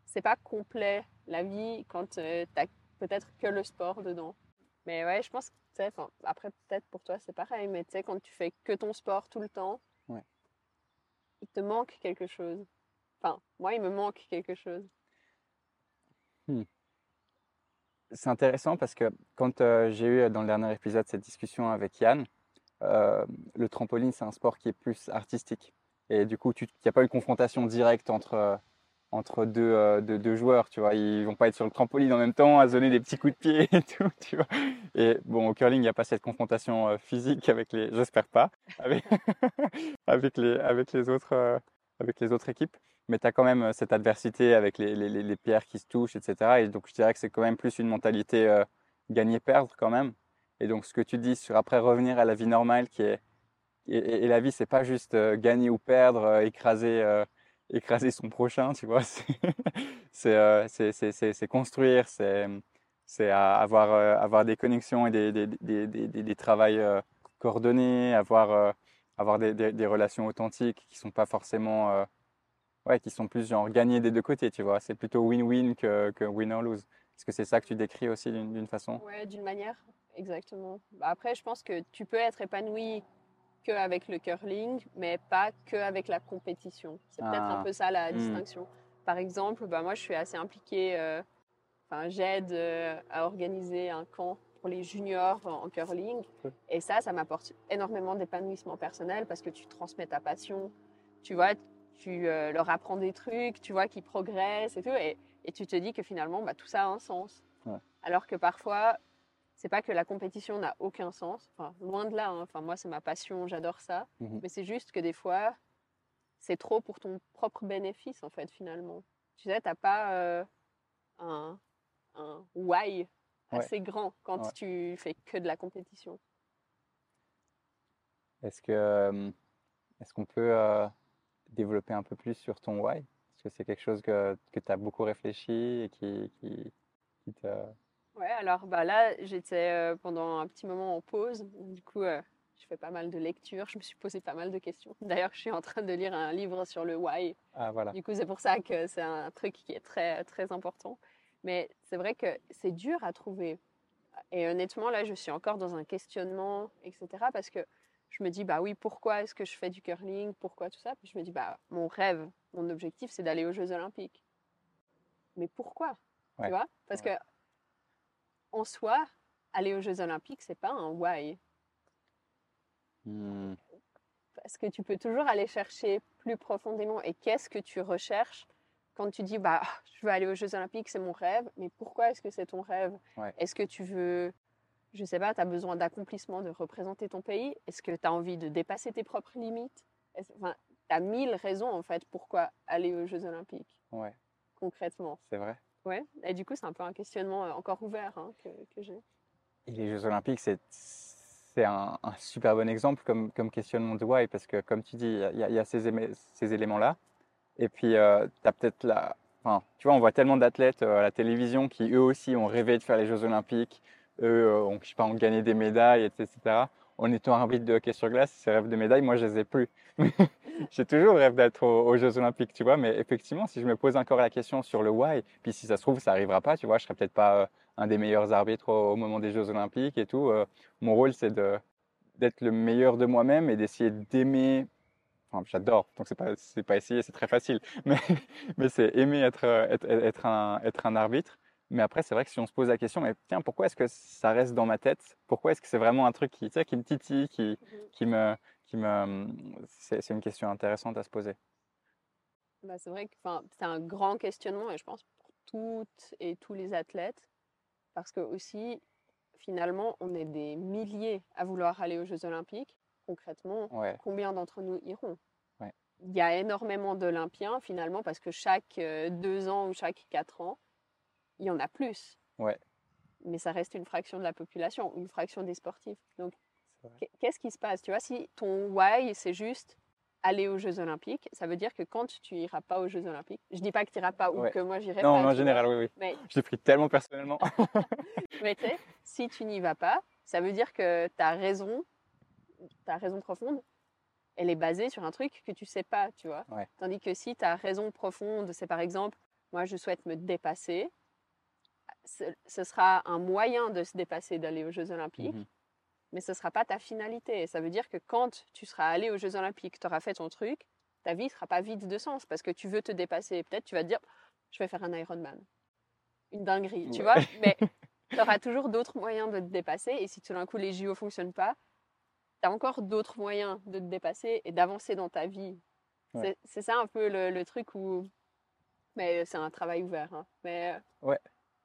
c'est pas complet la vie quand euh, tu as peut-être que le sport dedans. Mais ouais, je pense que après, peut-être pour toi, c'est pareil, mais tu sais, quand tu fais que ton sport tout le temps, ouais. il te manque quelque chose. Enfin, moi, il me manque quelque chose. Hmm. C'est intéressant parce que quand euh, j'ai eu dans le dernier épisode cette discussion avec Yann, euh, le trampoline, c'est un sport qui est plus artistique. Et du coup, il n'y a pas eu de confrontation directe entre entre deux, euh, deux, deux, joueurs, tu vois. Ils vont pas être sur le trampoline en même temps, à donner des petits coups de pied <laughs> et tout, tu vois. Et bon, au curling, il n'y a pas cette confrontation euh, physique avec les, j'espère pas, avec, <laughs> les, avec, les autres, euh, avec les autres équipes. Mais tu as quand même cette adversité avec les, les, les, pierres qui se touchent, etc. Et donc, je dirais que c'est quand même plus une mentalité gagner-perdre quand même. Et donc, ce que tu dis sur après revenir à la vie normale qui est, et, et la vie, c'est pas juste gagner ou perdre, écraser écraser son prochain, tu vois. <laughs> C'est euh, construire, c'est avoir, euh, avoir des connexions et des, des, travails euh, coordonnés, avoir, des, relations authentiques qui sont pas forcément, qui sont plus genre gagner des deux côtés, tu vois. C'est plutôt win-win que, que win or lose. Est-ce que c'est ça que tu décris aussi d'une façon Ouais, d'une manière, exactement. Bah après, je pense que tu peux être épanoui qu'avec le curling, mais pas qu'avec la compétition. C'est peut-être Ah. un peu ça la Hmm. distinction. Par exemple, bah, moi je suis assez impliquée, euh, enfin, j'aide euh, à organiser un camp pour les juniors en, en curling. Et ça, ça m'apporte énormément d'épanouissement personnel parce que tu transmets ta passion, tu vois, tu euh, leur apprends des trucs, tu vois qu'ils progressent et tout. Et, et tu te dis que finalement, bah, tout ça a un sens. Ouais. Alors que parfois, c'est pas que la compétition n'a aucun sens. Enfin, loin de là. hein. Enfin, moi, c'est ma passion, j'adore ça. Mhm. Mais c'est juste que des fois, c'est trop pour ton propre bénéfice, en fait, finalement. Tu sais, t'as pas euh, un, un why Ouais. assez grand quand Ouais. tu fais que de la compétition. Est-ce que euh, est-ce qu'on peut euh, développer un peu plus sur ton why? Est-ce que c'est quelque chose que, que tu as beaucoup réfléchi et qui, qui, qui te Ouais, alors bah là, j'étais euh, pendant un petit moment en pause. Du coup, euh, je fais pas mal de lectures. Je me suis posé pas mal de questions. <laughs> D'ailleurs, je suis en train de lire un livre sur le why. Ah, voilà. Du coup, c'est pour ça que c'est un truc qui est très, très important. Mais c'est vrai que c'est dur à trouver. Et honnêtement, là, je suis encore dans un questionnement, etc. Parce que je me dis, bah oui, pourquoi est-ce que je fais du curling? Pourquoi tout ça? Puis je me dis, bah mon rêve, mon objectif, c'est d'aller aux Jeux Olympiques. Mais pourquoi? Ouais. Tu vois? Parce Ouais. que en soi, aller aux Jeux Olympiques, c'est pas un why. Hmm, Parce que tu peux toujours aller chercher plus profondément. Et qu'est-ce que tu recherches quand tu dis, bah, je veux aller aux Jeux Olympiques, c'est mon rêve. Mais pourquoi est-ce que c'est ton rêve? Ouais. Est-ce que tu veux, je sais pas, tu as besoin d'accomplissement, de représenter ton pays? Est-ce que tu as envie de dépasser tes propres limites? Enfin, tu as mille raisons, en fait, pourquoi aller aux Jeux Olympiques, ouais, concrètement. c'est vrai. Ouais. Et du coup, c'est un peu un questionnement euh, encore ouvert hein, que, j'ai. Et les Jeux Olympiques, c'est c'est un, super bon exemple comme, comme questionnement de why, parce que comme tu dis, il y a, ces, ces éléments-là. Et puis, tu as peut-être la. Enfin, tu vois, on voit tellement d'athlètes euh, à la télévision qui, eux aussi, ont rêvé de faire les Jeux Olympiques. Eux, euh, je sais pas, ont gagné des médailles, etc. En étant arbitre de hockey sur glace, ces rêves de médailles, moi, je les ai plus. <laughs> J'ai toujours rêvé d'être aux, Jeux Olympiques, tu vois. Mais effectivement, si je me pose encore la question sur le why, puis si ça se trouve, ça arrivera pas, tu vois, je serai peut-être pas euh, un des meilleurs arbitres au, moment des Jeux Olympiques et tout. Euh, mon rôle, c'est d'être le meilleur de moi-même et d'essayer d'aimer. Enfin, j'adore, donc c'est pas pas essayer, c'est très facile. <laughs> Mais mais c'est aimer être euh, être, être un être un arbitre. Mais après, c'est vrai que si on se pose la question, mais tiens, pourquoi est-ce que ça reste dans ma tête? Pourquoi est-ce que c'est vraiment un truc qui, tu sais, qui me titille, qui, qui me, qui me, c'est c'est une question intéressante à se poser. Bah, c'est vrai que c'est un grand questionnement et je pense pour toutes et tous les athlètes parce que aussi finalement on est des milliers à vouloir aller aux Jeux Olympiques. Concrètement, Ouais, combien d'entre nous iront? Ouais. Il y a énormément d'Olympiens finalement parce que chaque euh, deux ans ou chaque quatre ans, il y en a plus. Ouais. Mais ça reste une fraction de la population, une fraction des sportifs. Donc Qu'est-ce qui se passe? Tu vois, si ton why, c'est juste aller aux Jeux Olympiques, ça veut dire que quand tu iras pas aux Jeux Olympiques, je dis pas que tu iras pas ou Ouais. que moi j'irai Non, pas. mais en vois, général, oui, oui. Mais, Je l'ai pris tellement personnellement. <laughs> mais tu sais, si tu n'y vas pas, ça veut dire que ta raison, ta raison profonde, elle est basée sur un truc que tu sais pas, tu vois. Ouais. Tandis que si ta raison profonde, c'est par exemple, moi je souhaite me dépasser, ce, sera un moyen de se dépasser, d'aller aux Jeux Olympiques. Mhm. mais ce ne sera pas ta finalité. Et ça veut dire que quand tu seras allé aux Jeux Olympiques, tu auras fait ton truc, ta vie ne sera pas vide de sens parce que tu veux te dépasser. Peut-être tu vas te dire, je vais faire un Ironman. Une dinguerie, tu vois. Mais <laughs> tu auras toujours d'autres moyens de te dépasser. Et si tout d'un coup les JO ne fonctionnent pas, tu as encore d'autres moyens de te dépasser et d'avancer dans ta vie. Ouais. C'est- ça un peu le, le truc où. Mais c'est un travail ouvert. hein. Mais euh, Ouais.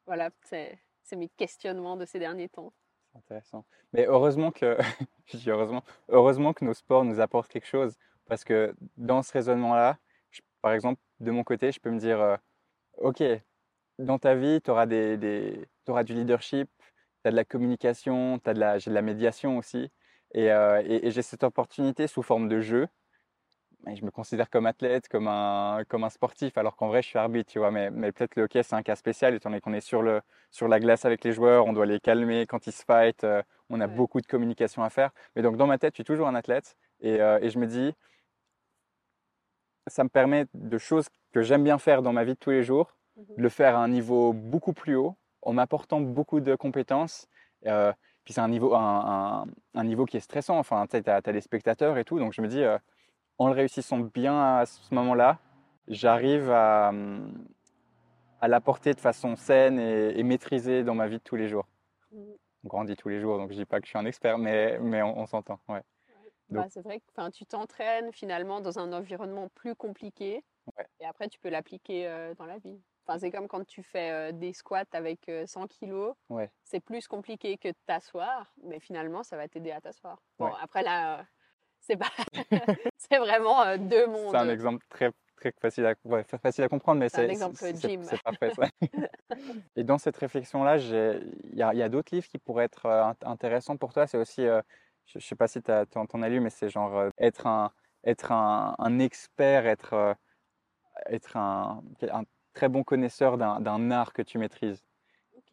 Voilà, c'est mes questionnements de ces derniers temps. C'est intéressant. Mais heureusement que, <laughs> heureusement, heureusement que nos sports nous apportent quelque chose. Parce que dans ce raisonnement-là, par exemple, de mon côté, je peux me dire, euh, OK, dans ta vie, tu auras des, des, t'auras du leadership, tu as de la communication, j'ai de la médiation aussi. Euh, et j'ai cette opportunité sous forme de jeu. Je me considère comme athlète, comme un, comme un sportif, alors qu'en vrai, je suis arbitre, tu vois. Mais, mais peut-être le hockey, c'est un cas spécial, étant donné qu'on est sur, le, sur la glace avec les joueurs, on doit les calmer quand ils se fight, euh, on a Ouais. beaucoup de communication à faire. Mais donc, dans ma tête, je suis toujours un athlète. Et, euh, et je me dis, ça me permet de choses que j'aime bien faire dans ma vie de tous les jours, Mhm. de le faire à un niveau beaucoup plus haut, en m'apportant beaucoup de compétences. Euh, puis c'est un niveau, un, un- un niveau qui est stressant. Enfin, tu sais, as, des spectateurs et tout. Donc je me dis, en le réussissant bien à ce moment-là, j'arrive à, hum, à l'apporter de façon saine et, et maîtrisée dans ma vie de tous les jours. On grandit tous les jours, donc je dis pas que je suis un expert, mais, mais on, on s'entend. Ouais. Bah, c'est vrai que tu t'entraînes finalement dans un environnement plus compliqué Ouais. et après tu peux l'appliquer euh, dans la vie. Enfin, c'est comme quand tu fais euh, des squats avec euh, 100 kilos, Ouais. c'est plus compliqué que de t'asseoir, mais finalement ça va t'aider à t'asseoir. Bon, Ouais. après là, euh, c'est pas... <laughs> c'est vraiment euh, deux mondes. C'est un exemple très, très facile, à, ouais, fa- facile à comprendre, mais C'est un c'est parfait. ça. <laughs> Et dans cette réflexion-là, j'ai- il y a, d'autres livres qui pourraient être euh, int- intéressants pour toi. C'est aussi, euh, je ne sais pas si tu en as lu, mais c'est genre euh, être un, être un, un expert, être, être un, un très bon connaisseur d'un art que tu maîtrises.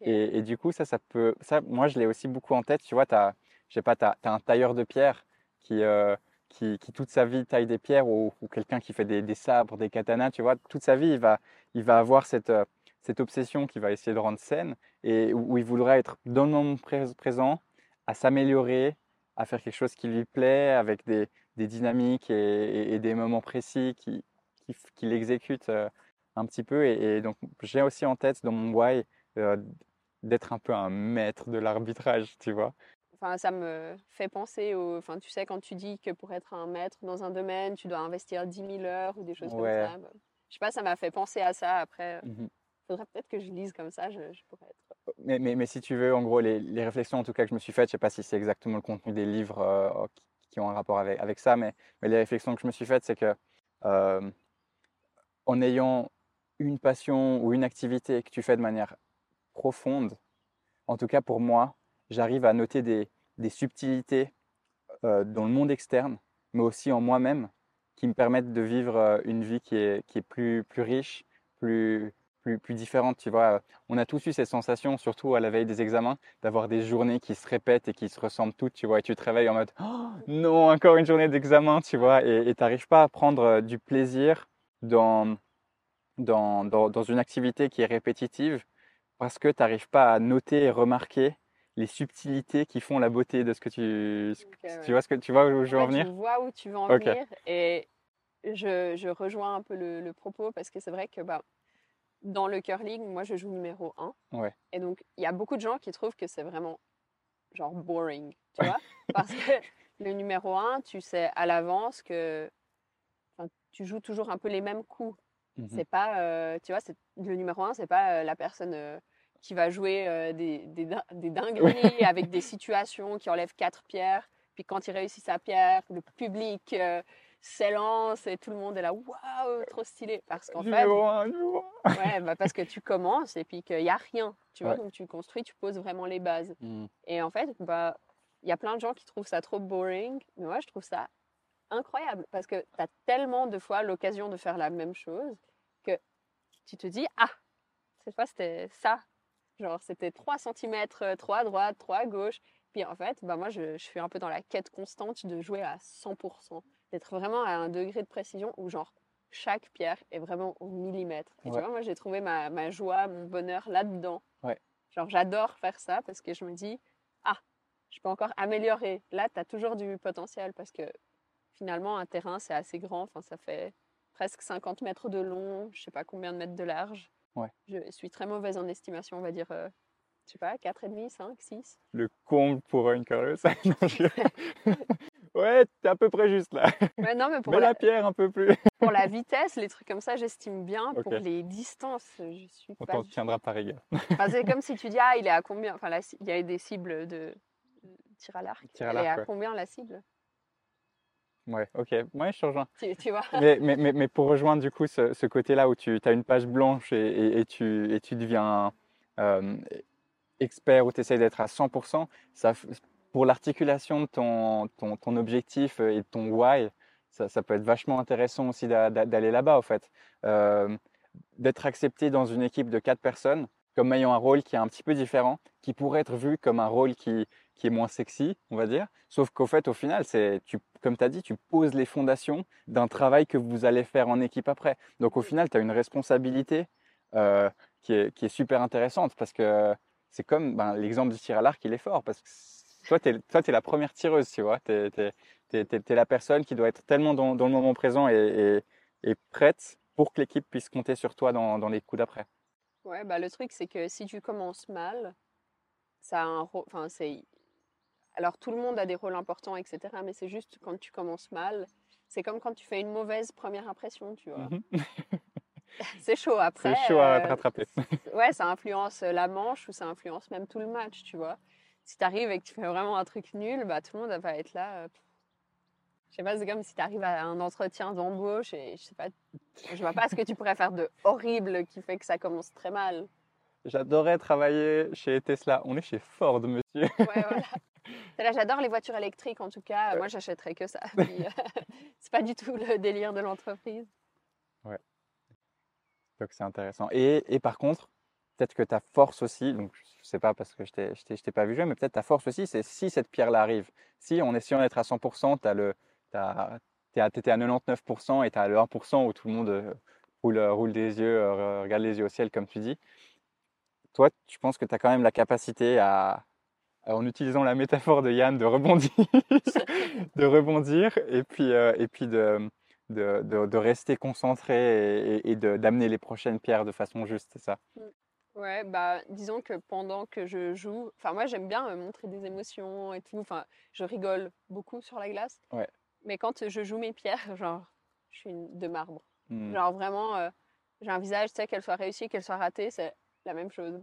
Et, et du coup, ça, ça peut. Ça, moi, je l'ai aussi beaucoup en tête. Tu vois, tu as, je sais pas, t'as, t'as un tailleur de pierre qui, euh, qui, qui, toute sa vie, taille des pierres ou, quelqu'un qui fait des, sabres, des katanas. Tu vois, toute sa vie, il va, il va avoir cette, euh, cette obsession qu'il va essayer de rendre saine et où, il voudra être dans le moment présent, à s'améliorer, à faire quelque chose qui lui plaît, avec des, des dynamiques et, des moments précis qu'il qui, qui exécute euh, un petit peu. Et, donc, j'ai aussi en tête dans mon why d'être un peu un maître de l'arbitrage, tu vois. Enfin, ça me fait penser au. Enfin, tu sais, quand tu dis que pour être un maître dans un domaine, tu dois investir 10 000 heures ou des choses ouais. comme ça. Je sais pas, ça m'a fait penser à ça. Après, il mmh faudrait peut-être que je lise comme ça, je, je pourrais être. Mais, mais, mais, si tu veux, en gros, les, les, réflexions en tout cas que je me suis faites, je sais pas si c'est exactement le contenu des livres euh, qui, qui, ont un rapport avec, avec ça, mais, mais, les réflexions que je me suis faites, c'est que euh, en ayant une passion ou une activité que tu fais de manière profonde, en tout cas pour moi, j'arrive à noter des, des subtilités euh, dans le monde externe, mais aussi en moi-même, qui me permettent de vivre euh, une vie qui est, qui est plus, plus riche, plus, plus, plus différente. Tu vois, on a tous eu cette sensation, surtout à la veille des examens, d'avoir des journées qui se répètent et qui se ressemblent toutes, tu vois, et tu te réveilles en mode oh, non, encore une journée d'examen, tu vois, et tu n'arrives pas à prendre euh, du plaisir dans, dans, dans, dans une activité qui est répétitive parce que tu n'arrives pas à noter et remarquer les subtilités qui font la beauté de ce que tu. Okay, tu, vois ce que, tu vois où je veux en, en venir Je vois où tu veux en okay. venir et je, je, rejoins un peu le, le propos parce que c'est vrai que bah, dans le curling, moi je joue numéro 1. Ouais. Et donc il y a beaucoup de gens qui trouvent que c'est vraiment genre boring, tu vois? Parce que le numéro 1, tu sais à l'avance que tu joues toujours un peu les mêmes coups. Mmh c'est pas, euh, tu vois, le numéro 1, c'est pas euh, la personne. Euh, qui va jouer euh, des, des, des, dingueries <laughs> avec des situations qui enlèvent quatre pierres. Puis quand il réussit sa pierre, le public euh, s'élance et tout le monde est là, waouh, trop stylé. Parce qu'en fait, ouais, bah parce que tu commences et puis qu'il n'y a rien, tu vois, ouais. donc tu construis, tu poses vraiment les bases. Mm. Et en fait, bah, il y a plein de gens qui trouvent ça trop boring, mais moi je trouve ça incroyable parce que tu as tellement de fois l'occasion de faire la même chose que tu te dis, ah, cette fois c'était ça Genre, c'était 3 cm, 3 à droite, 3 à gauche. Puis en fait, bah moi, je, je, suis un peu dans la quête constante de jouer à 100%, d'être vraiment à un degré de précision où, genre, chaque pierre est vraiment au millimètre. Et ouais. tu vois, moi, j'ai trouvé ma, ma, joie, mon bonheur là-dedans. Ouais. Genre, j'adore faire ça parce que je me dis, ah, je peux encore améliorer. Là, tu as toujours du potentiel parce que finalement, un terrain, c'est assez grand. Enfin, ça fait presque 50 mètres de long, je sais pas combien de mètres de large. Ouais. Je suis très mauvaise en estimation, on va dire, euh, je sais pas, 4,5, 5, 6. Le comble pour une curieuse. <laughs> ouais, t'es à peu près juste là. Ouais, non, mais pour la... la... pierre un peu plus. pour la vitesse, les trucs comme ça, j'estime bien. Okay. Pour les distances, je suis On pas. On t'en tiendra par égard. Enfin, c'est comme si tu dis, ah, il est à combien? Enfin, là, il y a des cibles de tir à l'arc. Tir à l'arc. Elle est à ouais. combien la cible? Ouais, ok. Ouais, je te rejoins. Tu, tu vois? Mais, mais, mais, mais, pour rejoindre du coup ce, ce côté-là où tu as une page blanche et, et, et, tu, et tu deviens euh, expert, où tu essaies d'être à 100%, ça, pour l'articulation de ton, ton, ton, objectif et de ton why, ça, ça peut être vachement intéressant aussi d'aller là-bas, au fait. Euh, d'être accepté dans une équipe de quatre personnes comme ayant un rôle qui est un petit peu différent, qui pourrait être vu comme un rôle qui, qui est moins sexy, on va dire. Sauf qu'au fait, au final, c'est, tu, comme tu as dit, tu poses les fondations d'un travail que vous allez faire en équipe après. Donc au final, tu as une responsabilité euh, qui, est, qui est super intéressante parce que c'est comme ben, l'exemple du tir à l'arc, il est fort parce que toi, tu es, la première tireuse, tu vois. Tu es, es, la personne qui doit être tellement dans, le moment présent et, et, prête pour que l'équipe puisse compter sur toi dans, dans les coups d'après. Ouais, bah le truc, c'est que si tu commences mal, ça a un. Enfin, c'est. Alors, tout le monde a des rôles importants, etc. Mais c'est juste quand tu commences mal, c'est comme quand tu fais une mauvaise première impression, tu vois. Mhm. <laughs> c'est chaud après. C'est chaud à euh, rattraper. ouais, ça influence la manche ou ça influence même tout le match, tu vois. Si tu arrives et que tu fais vraiment un truc nul, bah tout le monde va être là. Euh, je sais pas, c'est comme si tu arrives à un entretien d'embauche et je sais pas, je vois pas ce que tu pourrais faire de horrible qui fait que ça commence très mal. J'adorais travailler chez Tesla. On est chez Ford, monsieur. Ouais, voilà. <laughs> Là, j'adore les voitures électriques en tout cas. Ouais. Moi, j'achèterais que ça. <laughs> Euh, <laughs> c'est pas du tout le délire de l'entreprise. Ouais. Donc, c'est intéressant. Et, et, par contre, peut-être que ta force aussi, donc je sais pas parce que je t'ai, je t'ai, pas vu jouer, mais peut-être ta force aussi, c'est si cette pierre-là arrive. Si en essayant d'être à 100%, tu as le, t'as, t'es à, t'étais à 99% et tu as le 1% où tout le monde euh, roule, euh, roule des yeux, regarde les yeux au ciel, comme tu dis. Toi, tu penses que tu as quand même la capacité à- en utilisant la métaphore de Yann, de rebondir, <laughs> de rebondir et puis, euh, et puis de, de, de- de rester concentré et, et de- d'amener les prochaines pierres de façon juste, c'est ça? Ouais, bah disons que pendant que je joue, enfin moi j'aime bien euh, montrer des émotions et tout, enfin je rigole beaucoup sur la glace, Ouais. mais quand je joue mes pierres, <laughs> genre je suis une- de marbre. Hmm. Genre vraiment, euh, j'ai un visage, tu sais, qu'elle soit réussie, qu'elle soit ratée, c'est la même chose.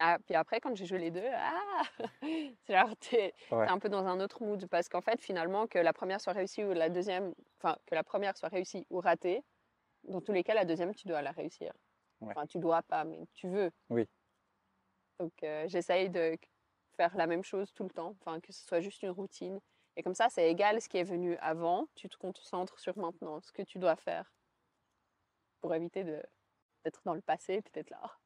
Ah, puis après, quand j'ai joué les deux, ah, <laughs> c'est genre, t'es Ouais. t'es un peu dans un autre mood. Parce qu'en fait, finalement, que la première soit réussie ou la deuxième, enfin, que la première soit réussie ou ratée, dans tous les cas, la deuxième, tu dois la réussir. Ouais. Enfin, tu dois pas, mais tu veux. Oui. Donc, euh, j'essaye de faire la même chose tout le temps, enfin, que ce soit juste une routine. Et comme ça, c'est égal ce qui est venu avant, tu te concentres sur maintenant, ce que tu dois faire pour éviter de- d'être dans le passé, peut-être là.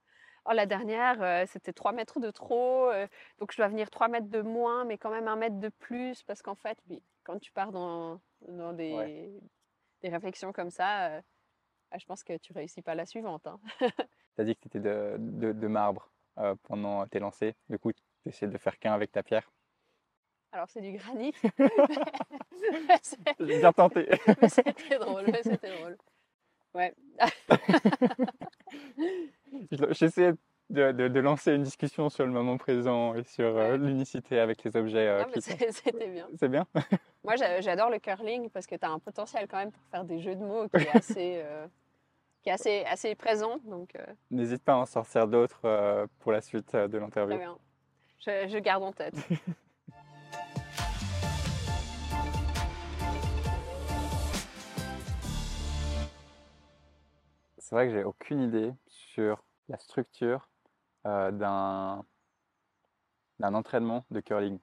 Oh, la dernière, euh, c'était 3 mètres de trop, euh, donc je dois venir 3 mètres de moins, mais quand même un mètre de plus, parce qu'en fait, oui, quand tu pars dans, dans des, des réflexions comme ça, euh, ah, je pense que tu réussis pas la suivante. hein. <laughs> Tu as dit que tu étais de, de, de marbre pendant tes lancers. Du coup, tu essaies de faire qu'un avec ta pierre. Alors, c'est du granit. <laughs> J'ai bien <laughs> tenté. mais c'était drôle, mais c'était drôle. Ouais. Je- J'essaie de, de- de lancer une discussion sur le moment présent et sur euh, l'unicité avec les objets. euh, qui c'était bien. C'est bien? <laughs> Moi, j'a- j'adore le curling parce que tu as un potentiel quand même pour faire des jeux de mots qui est assez, <laughs> euh, qui est assez, assez présent. Donc, N'hésite pas à en sortir d'autres pour la suite de très l'interview. bien. Je, je garde en tête. <laughs> C'est vrai que j'ai aucune idée sur la structure euh, d'un entraînement de curling.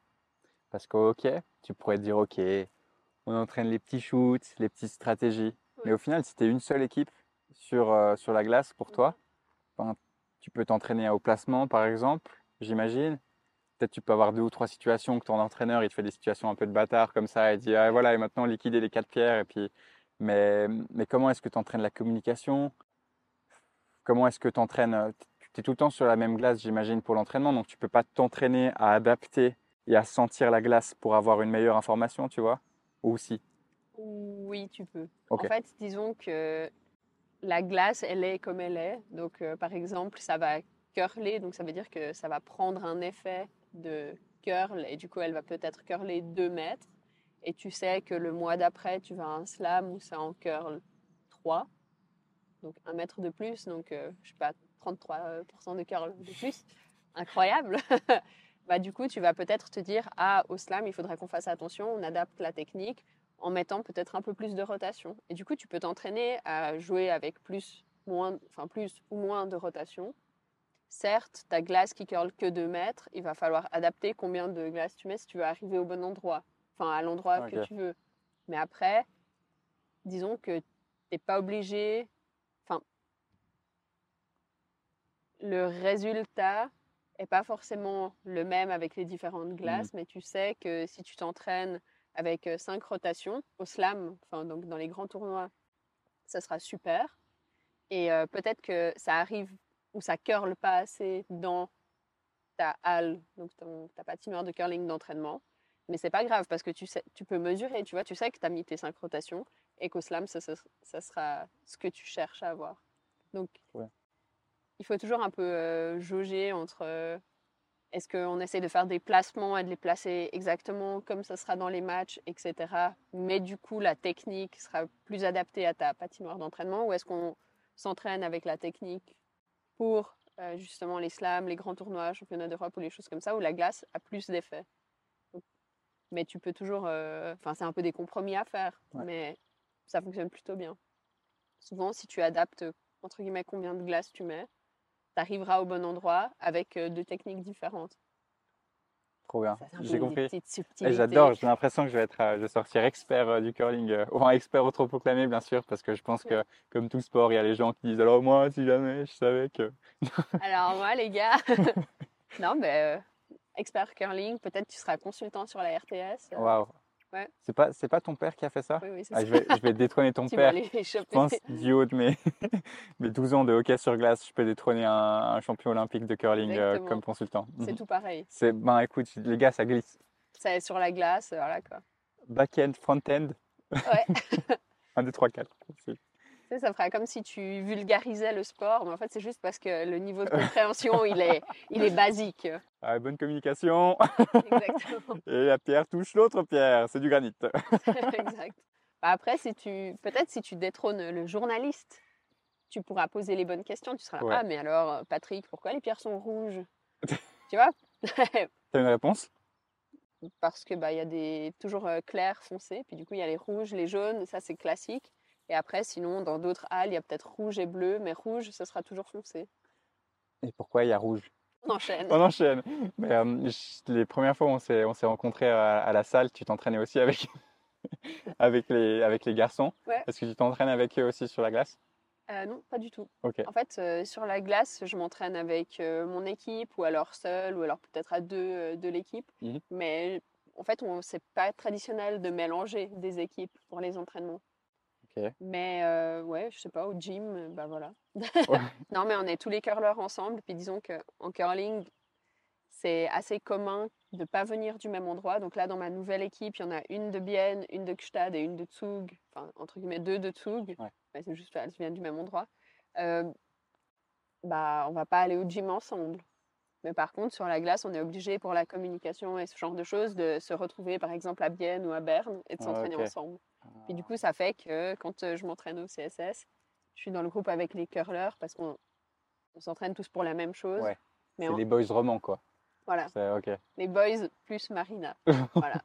Parce qu'au hockey, tu pourrais te dire, OK, on entraîne les petits shoots, les petites stratégies. Mais au final, si tu es une seule équipe sur, euh, sur la glace pour toi, ben, tu peux t'entraîner au placement, par exemple, j'imagine. Peut-être tu peux avoir deux ou trois situations que ton entraîneur, il te fait des situations un peu de bâtard comme ça, et dit, ah, voilà, et maintenant liquider les quatre pierres. Et puis... mais, mais comment est-ce que tu entraînes la communication? Comment est-ce que tu entraînes Tu es tout le temps sur la même glace, j'imagine, pour l'entraînement, donc tu peux pas t'entraîner à adapter et à sentir la glace pour avoir une meilleure information, tu vois? Ou si? Oui, tu peux. En fait, disons que la glace, elle est comme elle est. Donc, euh, par exemple, ça va curler, donc ça veut dire que ça va prendre un effet de curl et du coup, elle va peut-être curler 2 mètres. Et tu sais que le mois d'après, tu vas à un slam où ça en curl 3. Donc, un mètre de plus. Donc, euh, je sais pas, 33% de curl de plus. Incroyable. <laughs> bah, du coup, tu vas peut-être te dire, ah, au slam, il faudrait qu'on fasse attention, on adapte la technique en mettant peut-être un peu plus de rotation. Et du coup, tu peux t'entraîner à jouer avec plus, moins, enfin plus ou moins de rotation. Certes, ta glace qui curle que 2 mètres, il va falloir adapter combien de glace tu mets si tu veux arriver au bon endroit, enfin à l'endroit que tu veux. Mais après, disons que tu n'es pas obligé, enfin, le résultat est pas forcément le même avec les différentes glaces, mais tu sais que si tu t'entraînes avec euh, cinq rotations au slam, enfin donc dans les grands tournois, ça sera super. Et euh, peut-être que ça arrive ou ça curle pas assez dans ta halle, donc ton, ta patinoire de curling d'entraînement. Mais c'est pas grave parce que tu, sais, tu peux mesurer, tu vois, tu sais que tu as mis tes cinq rotations et qu'au slam, ça, ça- ça sera ce que tu cherches à avoir. Donc, Ouais. Il faut toujours un peu euh, jauger entre euh, est-ce qu'on essaie de faire des placements et de les placer exactement comme ça sera dans les matchs, etc. Mais du coup, la technique sera plus adaptée à ta patinoire d'entraînement ou est-ce qu'on s'entraîne avec la technique pour euh, justement les slams, les grands tournois, championnats d'Europe ou les choses comme ça où la glace a plus d'effet? Mais tu peux toujours, enfin c'est un peu des compromis à faire, Ouais. mais ça fonctionne plutôt bien. Souvent, si tu adaptes entre guillemets combien de glace tu mets, tu arriveras au bon endroit avec euh, deux techniques différentes. Trop bien. Un J'ai compris. J'adore, j'ai l'impression que je vais être, euh, je vais sortir expert euh, du curling, euh, enfin expert autoproclamé bien sûr, parce que je pense que comme tout sport, il y a les gens qui disent alors moi, si jamais je savais que. <laughs> Alors moi, les gars, <laughs> Non, mais expert curling, peut-être tu seras consultant sur la RTS. Waouh. Ouais. C'est pas, c'est pas ton père qui a fait ça? Oui, oui, Ah, ça. je, vais, je vais détrôner ton <laughs> père. Je pense du haut de mes, <laughs> mes 12 ans de hockey sur glace, je peux détrôner un, un champion olympique de curling euh, comme consultant. C'est Mhm. tout pareil. C'est, ben écoute, les gars, ça glisse. Ça est sur la glace, euh, voilà quoi. Back-end, front-end, Ouais. 1, 2, 3, 4. Sais, ça ferait comme si tu vulgarisais le sport, mais en fait, c'est juste parce que le niveau de compréhension, <laughs> il est, il est basique. Ah, bonne communication. Exactement. <laughs> Et la pierre touche l'autre pierre. C'est du granit. <laughs> exact. Bah, après, si tu, peut-être si tu détrônes le journaliste, tu pourras poser les bonnes questions. Tu seras là, Ouais. ah, mais alors, Patrick, pourquoi les pierres sont rouges? Tu vois? T'as une réponse? Parce que bah, il y a des toujours euh, clairs, foncés, puis du coup, il y a les rouges, les jaunes, ça c'est classique. Et après, sinon, dans d'autres halles, il y a peut-être rouge et bleu, mais rouge, ce sera toujours foncé. Et pourquoi il y a rouge? On enchaîne. <laughs> On enchaîne. Mais, euh, je- les premières fois où on s'est, on s'est rencontrés à, à la salle, tu t'entraînais aussi avec, <laughs> avec, les, avec les garçons. Ouais. Est-ce que tu t'entraînes avec eux aussi sur la glace? Euh, non, pas du tout. Ok. En fait, euh, sur la glace, je m'entraîne avec mon équipe ou alors seul ou alors peut-être à deux de l'équipe. Mhm. Mais en fait, on c'est pas traditionnel de mélanger des équipes pour les entraînements. Mais euh, ouais, je sais pas, au gym, euh, bah voilà. Ouais. <laughs> non, mais on est tous les curleurs ensemble. Puis disons qu'en curling, c'est assez commun de pas venir du même endroit. Donc là, dans ma nouvelle équipe, il y en a une de Bienne, une de Gstad et une de Zug. Enfin, entre guillemets, deux de Zug. Ouais. Mais c'est juste, elles viennent du même endroit. Euh, bah, on va pas aller au gym ensemble. Mais par contre, sur la glace, on est obligé pour la communication et ce genre de choses de se retrouver, par exemple, à Bienne ou à Berne et de Ah, s'entraîner ensemble. Et du coup, ça fait que quand euh, je m'entraîne au CSS, je suis dans le groupe avec les curleurs parce qu'on on s'entraîne tous pour la même chose. Ouais. C'est les boys romans, quoi. voilà, les boys plus Marina. <laughs> voilà.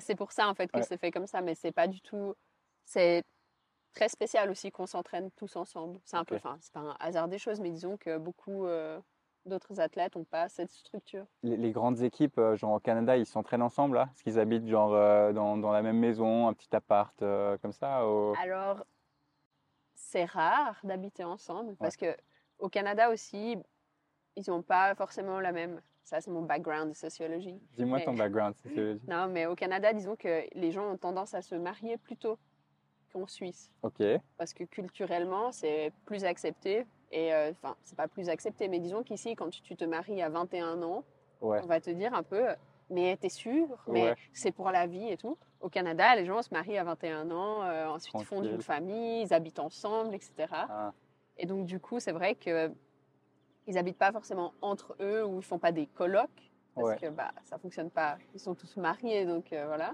C'est pour ça en fait que Ouais. c'est fait comme ça, mais c'est pas du tout. C'est très spécial aussi qu'on s'entraîne tous ensemble. C'est un peu, enfin, c'est pas un hasard des choses, mais disons que beaucoup euh, d'autres athlètes n'ont pas cette structure. Les, les grandes équipes, euh, genre au Canada, ils s'entraînent ensemble, là Est-ce qu'ils habitent genre euh, dans, dans la même maison, un petit appart euh, comme ça Alors, c'est rare d'habiter ensemble parce que au Canada aussi, ils n'ont pas forcément la même. Ça, c'est mon background de sociologie. Dis-moi mais- ton background. <laughs> si tu- Non, mais au Canada, disons que les gens ont tendance à se marier plus tôt qu'en Suisse Ok. parce que culturellement, c'est plus accepté. Et euh, enfin, c'est pas plus accepté, mais disons qu'ici, quand tu, tu te maries à 21 ans, Ouais. on va te dire un peu, mais t'es sûr, mais Ouais. c'est pour la vie et tout. Au Canada, les gens se marient à 21 ans, euh, ensuite ils fondent une famille, ils habitent ensemble, etc. Ah, Et donc, du coup, c'est vrai que ils habitent pas forcément entre eux ou ils font pas des colloques parce Ouais. que bah, ça fonctionne pas. Ils sont tous mariés, donc euh, voilà.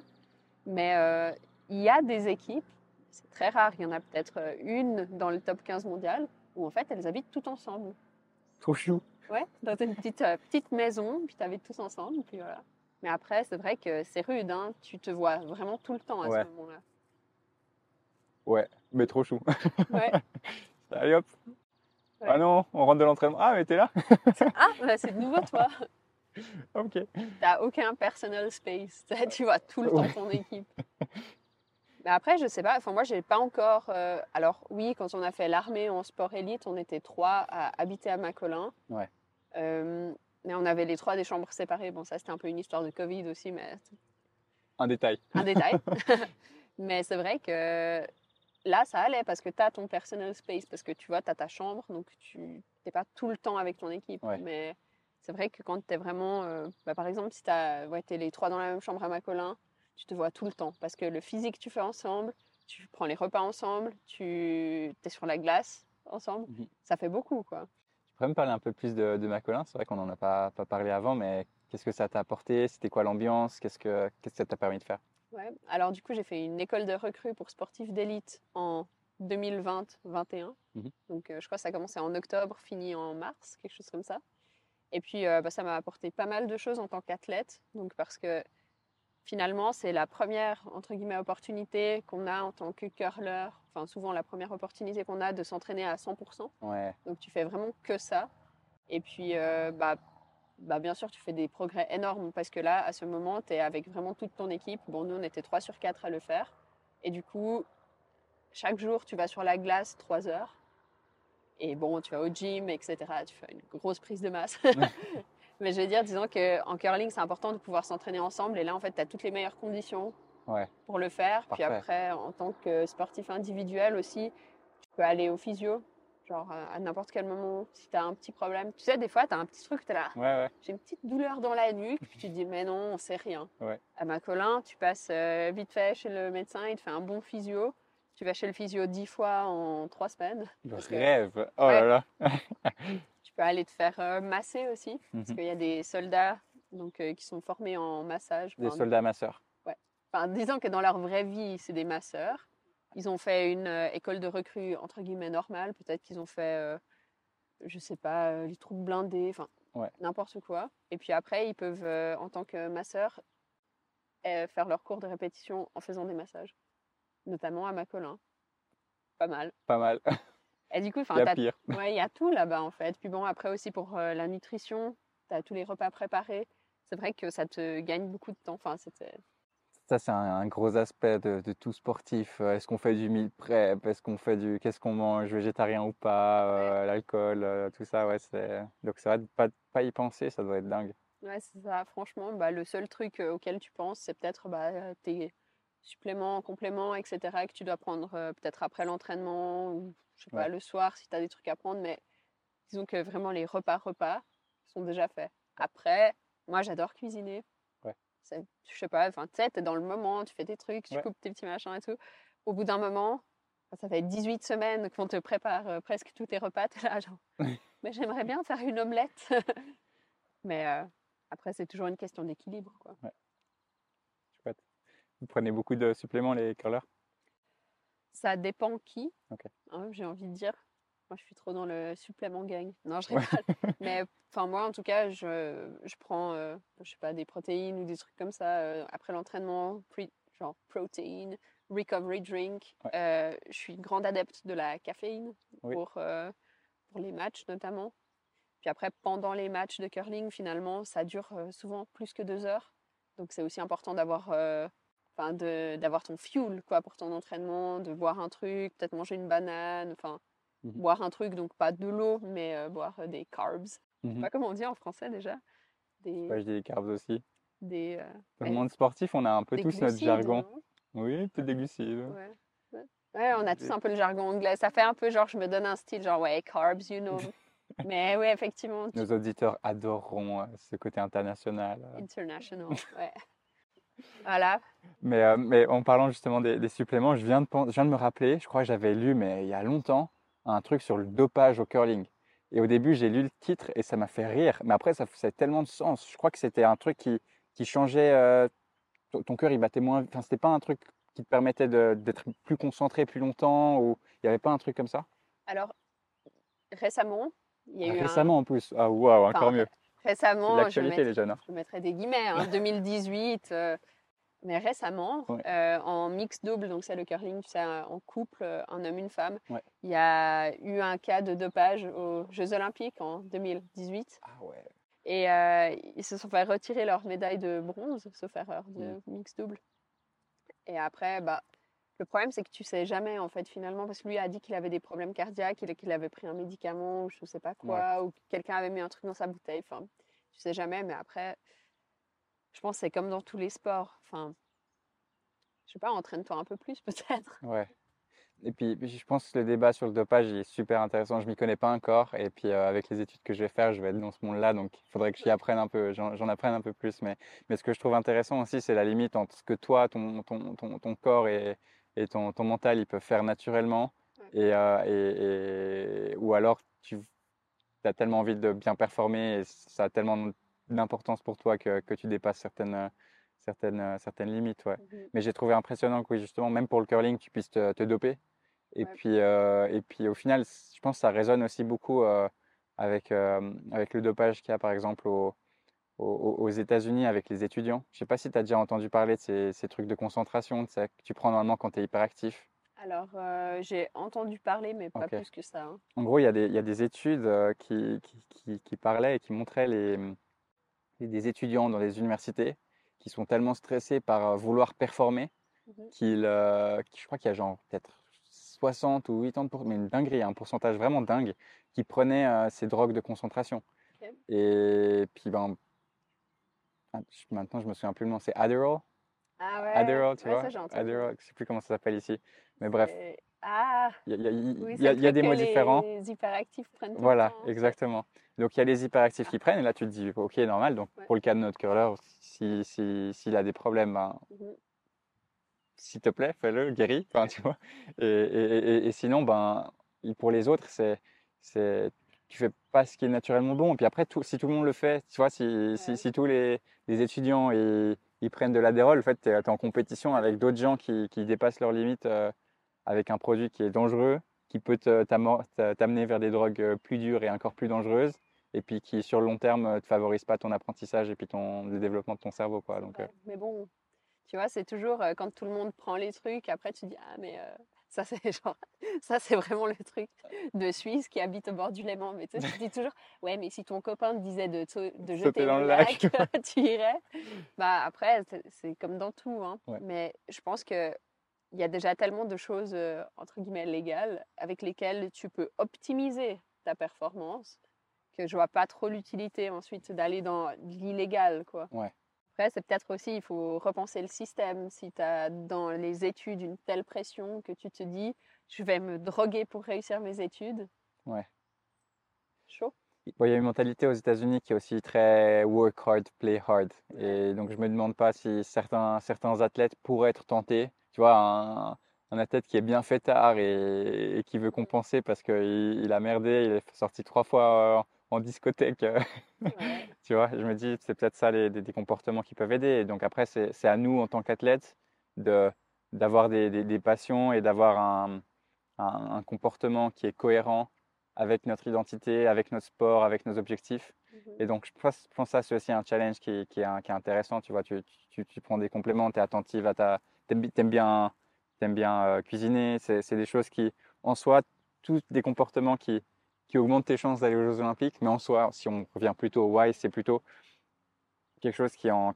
Mais euh, il y a des équipes, c'est très rare, il y en a peut-être euh, une dans le top 15 mondial où en fait elles habitent toutes ensemble. trop chou. Ouais, dans une petite, euh, petite maison, puis tu habites tous ensemble, puis voilà. Mais après, c'est vrai que c'est rude, hein. tu te vois vraiment tout le temps à Ouais. ce moment-là. Ouais, mais trop chou. Ouais. <laughs> Allez hop. Ouais. Ah non, on rentre de l'entraînement. Ah, mais t'es là Ah, bah, c'est de nouveau toi. <laughs> Ok. T'as aucun personal space. <laughs> Tu vois tout le temps ton équipe. Mais après, je sais pas. Enfin, moi, j'ai pas encore. euh, Alors, oui, quand on a fait l'armée en sport élite, on était trois à habiter à Macolin. Ouais. Euh, mais on avait les trois des chambres séparées. Bon, ça, c'était un peu une histoire de Covid aussi, mais Un détail. un détail. <laughs> <laughs> mais c'est vrai que là, ça allait parce que tu as ton personal space, parce que tu vois, tu as ta chambre, donc tu n'es pas tout le temps avec ton équipe. Ouais. Mais c'est vrai que quand tu es vraiment. euh, bah, par exemple, si tu ouais, es les trois dans la même chambre à Macolin, tu te vois tout le temps parce que le physique, tu fais ensemble, tu prends les repas ensemble, tu es sur la glace ensemble. Mhm. Ça fait beaucoup, quoi. Tu pourrais me parler un peu plus de, de Macolin C'est vrai qu'on n'en a pas, pas parlé avant, mais qu'est-ce que ça t'a apporté? C'était quoi l'ambiance? Qu'est-ce que qu'est-ce que ça t'a permis de faire? Ouais. Alors du coup, j'ai fait une école de recrue pour sportifs d'élite en 2020-21. Mhm. Donc euh, je crois que ça a commencé en octobre, fini en mars, quelque chose comme ça. Et puis euh, bah, ça m'a apporté pas mal de choses en tant qu'athlète. Donc parce que finalement, c'est la première entre guillemets opportunité qu'on a en tant que curler. Enfin souvent la première opportunité qu'on a de s'entraîner à 100%. Ouais. Donc tu fais vraiment que ça. Et puis, euh, bah, bah, bien sûr, tu fais des progrès énormes parce que là, à ce moment, tu es avec vraiment toute ton équipe. Bon, nous, on était 3 sur 4 à le faire. Et du coup, chaque jour, tu vas sur la glace 3 heures. Et bon, tu vas au gym, etc. Tu fais une grosse prise de masse. <laughs> <laughs> Mais je veux dire, disons qu'en curling, c'est important de pouvoir s'entraîner ensemble. Et là, en fait, tu as toutes les meilleures conditions Ouais. pour le faire. Puis après, en tant que sportif individuel aussi, tu peux aller au physio. Genre à à n'importe quel moment, si tu as un petit problème. Tu sais, des fois, tu as un petit truc, tu là. Ouais, ouais. J'ai une petite douleur dans la nuque, puis tu te dis, mais non, c'est rien. Ouais. À ma colin, tu passes euh, vite fait chez le médecin, il te fait un bon physio. Tu vas chez le physio dix fois en trois semaines. Le Parce que- rêve. Oh là là. <laughs> Tu peux aller te faire euh, masser aussi, parce Mhm. qu'il y a des soldats donc, euh, qui sont formés en massage. Des Enfin, soldats masseurs. enfin, disons que dans leur vraie vie, c'est des masseurs. Ils ont fait une euh, école de recrues entre guillemets normale. Peut-être qu'ils ont fait, je sais pas, les troupes blindées, enfin Ouais. n'importe quoi. Et puis après, ils peuvent, en tant que masseurs, faire leur cours de répétition en faisant des massages, notamment à Macolin. Pas mal. Pas mal. <laughs> Et du coup, enfin, Il y a pire. Ouais, il y a tout là-bas en fait. Puis bon, après aussi pour euh, la nutrition, tu as tous les repas préparés. C'est vrai que ça te gagne beaucoup de temps. Enfin, c'était. Ça, c'est un, un gros aspect de, de tout sportif. Euh, Est-ce qu'on fait du meal prep? Est-ce qu'on fait du... Qu'est-ce qu'on mange? Végétarien ou pas? euh, l'alcool, euh, tout ça, ouais. C'est... Donc, c'est vrai de pas, pas y penser, ça doit être dingue. Ouais, c'est ça. Franchement, bah, le seul truc auquel tu penses, c'est peut-être bah, tes suppléments, compléments, etc. que tu dois prendre euh, peut-être après l'entraînement ou je sais pas, le soir si tu as des trucs à prendre. Mais disons que vraiment les repas repas sont déjà faits. Après, moi j'adore cuisiner. Ouais. Je sais pas, enfin tu sais, t'es dans le moment, tu fais tes trucs, tu Ouais. coupes tes petits machins et tout. Au bout d'un moment, ça fait 18 semaines qu'on te prépare euh, presque tous tes repas, t'es là genre, <laughs> mais j'aimerais bien faire une omelette. <laughs> mais euh, après, c'est toujours une question d'équilibre. quoi. Vous prenez beaucoup de suppléments, les curlers? Ça dépend qui, hein, j'ai envie de dire. Moi, je suis trop dans le supplément gang. Non, je Ouais. rigole. <laughs> Mais enfin, moi, en tout cas, je, je prends, euh, je sais pas, des protéines ou des trucs comme ça euh, après l'entraînement, genre protéines, recovery drink. Ouais. Euh, je suis une grande adepte de la caféine Oui. pour, euh, pour les matchs notamment. Puis après, pendant les matchs de curling, finalement, ça dure souvent plus que deux heures. Donc, c'est aussi important d'avoir enfin, de- d'avoir ton fuel quoi, pour ton entraînement, de boire un truc, peut-être manger une banane, enfin, Mhm. boire un truc, donc pas de l'eau, mais euh, boire euh, des carbs. Je sais Mhm. pas comment on dit en français déjà. Des, Ouais, je dis les carbs aussi. des, euh, Dans le monde sportif, on a un peu des tous notre jargon. Oui, peut-être des glucides. Ouais. On a tous Des- un peu le jargon anglais. Ça fait un peu genre, je me donne un style, genre, ouais, carbs, you know. <laughs> mais ouais, effectivement, tu- Nos auditeurs adoreront euh, ce côté international. international. <laughs> Ouais. Voilà. Mais, euh, mais en parlant justement des, des suppléments, je viens, de, pen- je viens de me rappeler, je crois que j'avais lu, mais il y a longtemps, un truc sur le dopage au curling. Et au début, j'ai lu le titre et ça m'a fait rire. Mais après, ça faisait tellement de sens. Je crois que c'était un truc qui, qui changeait. euh, ton, cœur, il battait moins. Enfin, c'était pas un truc qui te permettait d'être plus concentré plus longtemps ou il n'y avait pas un truc comme ça? Alors, récemment, il y a Ah, eu un- Récemment en plus. Ah, waouh, encore Enfin, mieux. Récemment, je mets- les jeunes. hein. je mettrai des guillemets, hein, <laughs> 2018. euh, mais récemment, Ouais. euh, en mix double, donc c'est le curling, tu sais, en couple, euh, un homme, une femme, Ouais. il y a eu un cas de dopage aux Jeux Olympiques en 2018. Ah ouais. Et euh, ils se sont fait retirer leur médaille de bronze, sauf erreur, de Mm. mix double. Et après, bah, le problème, c'est que tu sais jamais, en fait, finalement, parce que lui a dit qu'il avait des problèmes cardiaques, qu'il avait pris un médicament, ou je sais pas quoi, ou que quelqu'un avait mis un truc dans sa bouteille. Enfin, tu sais jamais, mais après, je pense que c'est comme dans tous les sports. Enfin, je sais pas, entraîne-toi un peu plus, <laughs> peut-être. Ouais. Et puis, je pense que le débat sur le dopage il est super intéressant. Je m'y connais pas encore. Et puis, euh, avec les études que je vais faire, je vais être dans ce monde-là. Donc, il faudrait que j'y apprenne un peu, j'en j'en apprenne un peu plus. Mais, mais ce que je trouve intéressant aussi, c'est la limite entre ce que toi, ton, ton, ton, ton corps et, et ton, ton mental, ils peuvent faire naturellement. Et, euh, et, et- ou alors, tu as tellement envie de bien performer et ça a tellement d'importance pour toi que, que tu dépasses certaines, euh, certaines, euh, certaines limites. Ouais. Mais j'ai trouvé impressionnant que oui, justement, même pour le curling, tu puisses te, te doper. Et, Ouais. puis, euh, et puis au final, je pense que ça résonne aussi beaucoup euh, avec, avec le dopage qu'il y a par exemple au- au- aux États-Unis avec les étudiants. Je ne sais pas si tu as déjà entendu parler de ces, ces trucs de concentration tu sais, que tu prends normalement quand tu es hyperactif. Alors, euh, j'ai entendu parler, mais pas plus que ça. hein. En gros, il y a des, il y a des études euh, qui, qui, qui- qui parlaient et qui montraient les, les- des étudiants dans les universités qui sont tellement stressés par euh, vouloir performer Mhm. qu'ils, euh, qui- je crois qu'il y a genre peut-être 60 ou 80%, mais une dinguerie, un pourcentage vraiment dingue, qui prenaient euh, ces drogues de concentration. Et puis, ben, maintenant, je me souviens plus le nom, c'est Adderall. Ah ouais? Adderall, tu ouais, vois? ça. Adderall, je sais plus comment ça s'appelle ici. Mais bref, Ah, il y a, il y a- il oui, y c'est a- le il y a truc des mots différents. Les hyperactifs prennent Voilà, temps. exactement. Donc il y a les hyperactifs qui prennent, et là tu te dis, ok, normal. Donc Ouais. pour le cas de notre curler, si, si, s'il a des problèmes, ben, Mhm. s'il te plaît, fais-le, guéris, enfin, tu vois. Et, et- et- et sinon, ben, pour les autres, c'est, tu fais pas ce qui est naturellement bon. Et puis après, tout, si tout le monde le fait, tu vois, si, si, Ouais. si tous les, les étudiants ils, ils prennent de l'adérol, en fait, tu es, en compétition avec d'autres gens qui, qui dépassent leurs limites euh, avec un produit qui est dangereux, qui peut t'amener vers des drogues euh, plus dures et encore plus dangereuses, et puis qui, sur le long terme, ne te favorise pas ton apprentissage et puis ton, le développement de ton cerveau. Quoi. Donc, euh, Mais bon, tu vois, c'est toujours euh, quand tout le monde prend les trucs, après tu dis ah mais euh, ça c'est <laughs> genre ça c'est vraiment le truc de Suisse qui habite au bord du Léman. Mais tu sais, tu te dis toujours ouais mais si ton copain te disait de, de jeter dans le lac, lac. <laughs> <laughs> tu irais. Bah après c'est- c'est comme dans tout, hein. Ouais. Mais je pense que il y a déjà tellement de choses euh, entre guillemets légales avec lesquelles tu peux optimiser ta performance que je vois pas trop l'utilité ensuite d'aller dans l'illégal quoi. Ouais. Après, c'est peut-être aussi, il faut repenser le système. Si tu as dans les études une telle pression que tu te dis, je vais me droguer pour réussir mes études. Ouais. Chaud. Bon, il y a une mentalité aux États-Unis qui est aussi très work hard, play hard. Et donc, je me demande pas si certains, certains athlètes pourraient être tentés. Tu vois, un, un athlète qui est bien fait tard et, et qui veut compenser parce qu'il il a merdé, il est sorti trois fois euh, en discothèque. euh, Ouais. <laughs> Tu vois, je me dis, c'est peut-être ça les, des, des comportements qui peuvent aider. Et donc après, c'est à nous, en tant qu'athlètes, de, d'avoir des, des- des passions et d'avoir un, un- un comportement qui est cohérent avec notre identité, avec notre sport, avec nos objectifs. Mhm. Et donc, je pense, je pense que ça, c'est aussi un challenge qui, qui est, qui est intéressant. Tu vois, tu, tu, tu prends des compléments, tu es attentive à ta... T'aimes, t'aimes bien, t'aimes bien euh, cuisiner. C'est des choses qui, en soi, tous des comportements qui, qui augmentent tes chances d'aller aux Jeux Olympiques. Mais en soi, si on revient plutôt au why, c'est plutôt quelque chose qui est en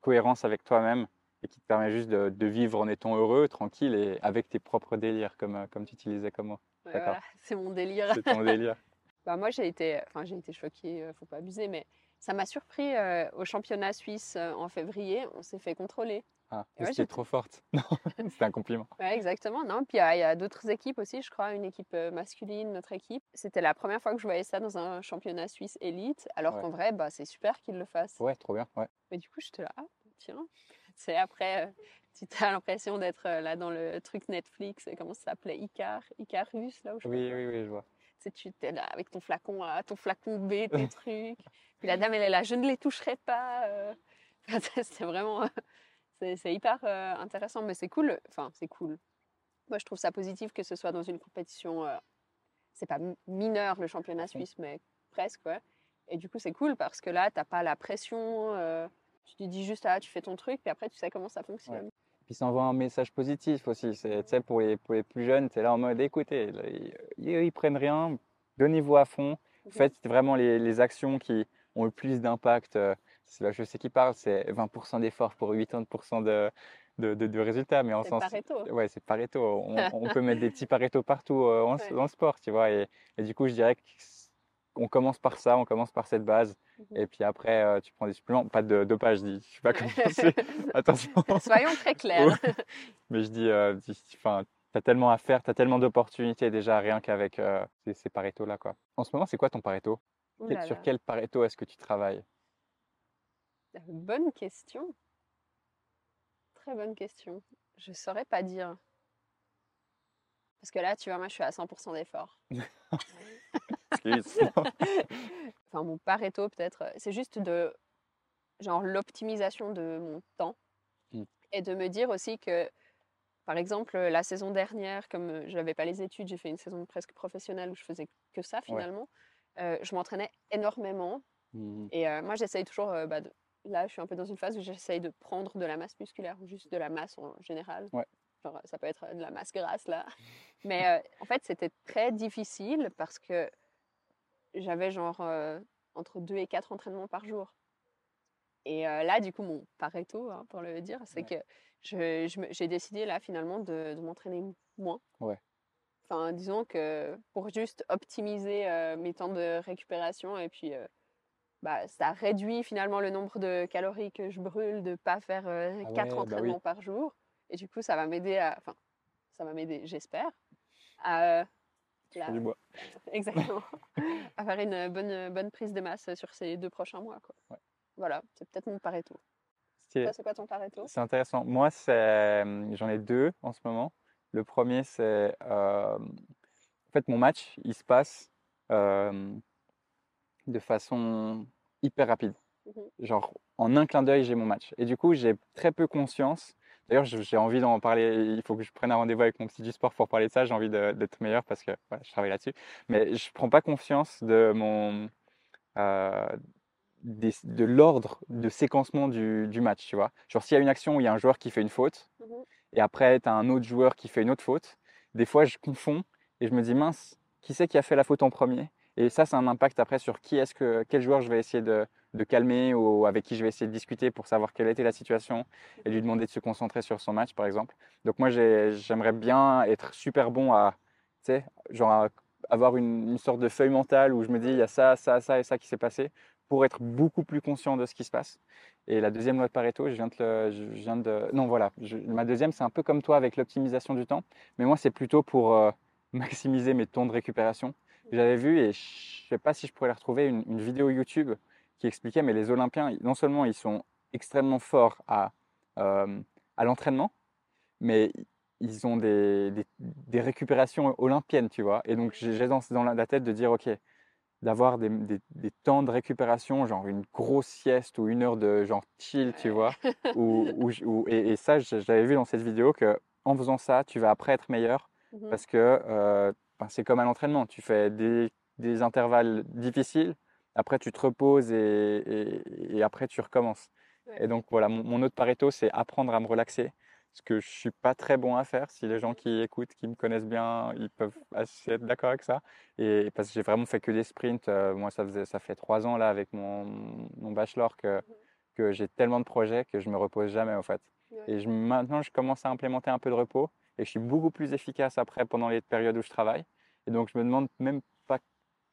cohérence avec toi-même et qui te permet juste de, de vivre en étant heureux, tranquille et avec tes propres délires, comme, euh, comme tu utilisais comme mot. Ouais, voilà, <laughs> c'est mon délire. C'est ton délire. <laughs> Bah, moi, j'ai été, enfin, j'ai été choquée, euh, faut pas abuser, mais ça m'a surpris euh, au championnat suisse euh, en février. On s'est fait contrôler. Ah, Ouais, j'ai- trop forte. <laughs> Non, c'était un compliment. Ouais, exactement. Non, puis il y a, il y a d'autres équipes aussi, je crois, une équipe euh, masculine, notre équipe. C'était la première fois que je voyais ça dans un championnat suisse élite, alors Ouais. qu'en vrai, bah, c'est super qu'ils le fassent. Ouais, trop bien. Ouais. Mais du coup, j'étais là, ah, tiens. C'est après, tu as l'impression d'être là dans le truc Netflix, comment ça s'appelait Icar, Icarus, là où je Oui, oui, oui, je vois. Tu sais, tu es là avec ton flacon A, ton flacon B, tes trucs. Puis la dame, elle est là, je ne les toucherai pas. euh. <laughs> C'est vraiment, c'est c'est hyper euh, intéressant, mais c'est cool. Enfin, c'est cool. Moi, je trouve ça positif que ce soit dans une compétition. euh, c'est pas mi- mineur le championnat suisse, mais presque, ouais. Et du coup, c'est cool parce que là, t'as pas la pression. euh, tu te dis juste, ah, tu fais ton truc, puis après, tu sais comment ça fonctionne. Puis ça envoie un message positif aussi. C'est, pour les, pour les plus jeunes, es là en mode écoutez, ils, ils- prennent rien, donnez-vous à fond. Faites vraiment les, les actions qui ont le plus d'impact. euh, C'est là, je sais qui parle, c'est 20% d'efforts pour 80% de, de, de, de résultats. Mais en C'est sens, Pareto. Ouais, c'est Pareto. On, on <laughs> peut mettre des petits Pareto partout euh, en- Ouais. dans le sport, tu vois. Et, et du coup, je dirais qu'on commence par ça, on commence par cette base. Mhm. Et puis après, euh, tu prends des suppléments. Pas de dopage, je dis. Je suis pas commencé. <laughs> Attention. <laughs> Soyons très clairs. Mais je dis, euh, enfin, tu as tellement à faire, tu as tellement d'opportunités déjà, rien qu'avec euh, ces, ces Pareto-là. Quoi. En ce moment, c'est quoi ton Pareto? Quel- là Sur là. quel Pareto est-ce que tu travailles? Bonne question. Très bonne question. Je saurais pas dire. Parce que là, tu vois, moi, je suis à 100% d'effort. <laughs> <laughs> <laughs> Enfin, mon Pareto, peut-être, euh, c'est juste de, genre, l'optimisation de mon temps. Mm. Et de me dire aussi que, par exemple, la saison dernière, comme je n'avais pas les études, j'ai fait une saison presque professionnelle où je faisais que ça, finalement. euh, je m'entraînais énormément. Mhm. Et euh, moi, j'essaye toujours, euh, bah, de- là, je suis un peu dans une phase où j'essaye de prendre de la masse musculaire ou juste de la masse en général. Ouais. Genre, ça peut être de la masse grasse, là. Mais euh, en fait, c'était très difficile parce que j'avais genre euh, entre 2 et 4 entraînements par jour. Et euh, là, du coup, mon Pareto, hein, pour le dire, c'est Ouais. que je- je me- j'ai décidé là, finalement, de, de m'entraîner moins. Ouais. Enfin, disons que pour juste optimiser mes temps de récupération et puis bah, ça réduit finalement le nombre de calories que je brûle de ne pas faire euh, Ah quatre ouais, bah oui. entraînements par jour. Et du coup, ça va m'aider à, enfin, ça va m'aider, j'espère, à, euh, la- Du bois. <laughs> exactement, <laughs> à faire une bonne, bonne prise de masse sur ces deux prochains mois. Quoi. Ouais. Voilà, c'est peut-être mon Pareto. Toi, c'est quoi ton Pareto? C'est intéressant. Moi, c'est, j'en ai deux en ce moment. Le premier, c'est euh, en fait mon match, il se passe euh, de façon hyper rapide. Mhm. Genre en un clin d'œil, j'ai mon match. Et du coup, j'ai très peu conscience. D'ailleurs, j'ai envie d'en parler. Il faut que je prenne un rendez-vous avec mon petit du sport pour parler de ça. J'ai envie d'être meilleur parce que voilà, je travaille là-dessus. Mais je prends pas conscience de mon euh, des- de l'ordre de séquencement du, du match, tu vois. Genre, s'il y a une action où il y a un joueur qui fait une faute, Mhm. et après, tu as un autre joueur qui fait une autre faute, des fois, je confonds et je me dis, mince, qui c'est qui a fait la faute en premier? Et ça, c'est un impact après sur qui est-ce que, quel joueur je vais essayer de, calmer ou avec qui je vais essayer de discuter pour savoir quelle était la situation et lui demander de se concentrer sur son match, par exemple. Donc, moi, j'ai- j'aimerais bien être super bon à, tu sais, genre, avoir une, sorte de feuille mentale où je me dis, il y a ça, ça, ça et ça qui s'est passé pour être beaucoup plus conscient de ce qui se passe. Et la deuxième loi de Pareto, je viens de, non voilà, ma deuxième c'est un peu comme toi avec l'optimisation du temps, mais moi c'est plutôt pour euh, <laughs> maximiser mes temps de récupération. J'avais vu et je sais pas si je pourrais la retrouver une, une vidéo YouTube qui expliquait, mais les Olympiens, non seulement ils sont extrêmement forts à, euh, à l'entraînement, mais ils ont des, des, des récupérations olympiennes, tu vois. Et donc j'ai dans, la tête de dire, ok, d'avoir des, des- des temps de récupération, genre une grosse sieste ou une heure de genre chill, tu vois. ou, ou je- ou- et, et ça, j'avais vu dans cette vidéo que en faisant ça, tu vas après être meilleur <laughs> Mhm. parce que euh, c'est comme à l'entraînement. Tu fais des, des intervalles difficiles, après tu te reposes et, et- et après tu recommences. Ouais. Et donc voilà, mon, mon autre Pareto, c'est apprendre à me relaxer. Ce que je suis pas très bon à faire. Si les gens qui écoutent, qui me connaissent bien, ils peuvent assez être d'accord avec ça. Et parce que j'ai vraiment fait que des sprints. euh, moi, ça faisait, ça fait trois ans là avec mon, mon bachelor que, que j'ai tellement de projets que je me repose jamais en fait. Ouais. Et je, maintenant, je commence à implémenter un peu de repos et je suis beaucoup plus efficace après pendant les périodes où je travaille. Et donc, je me demande même pas,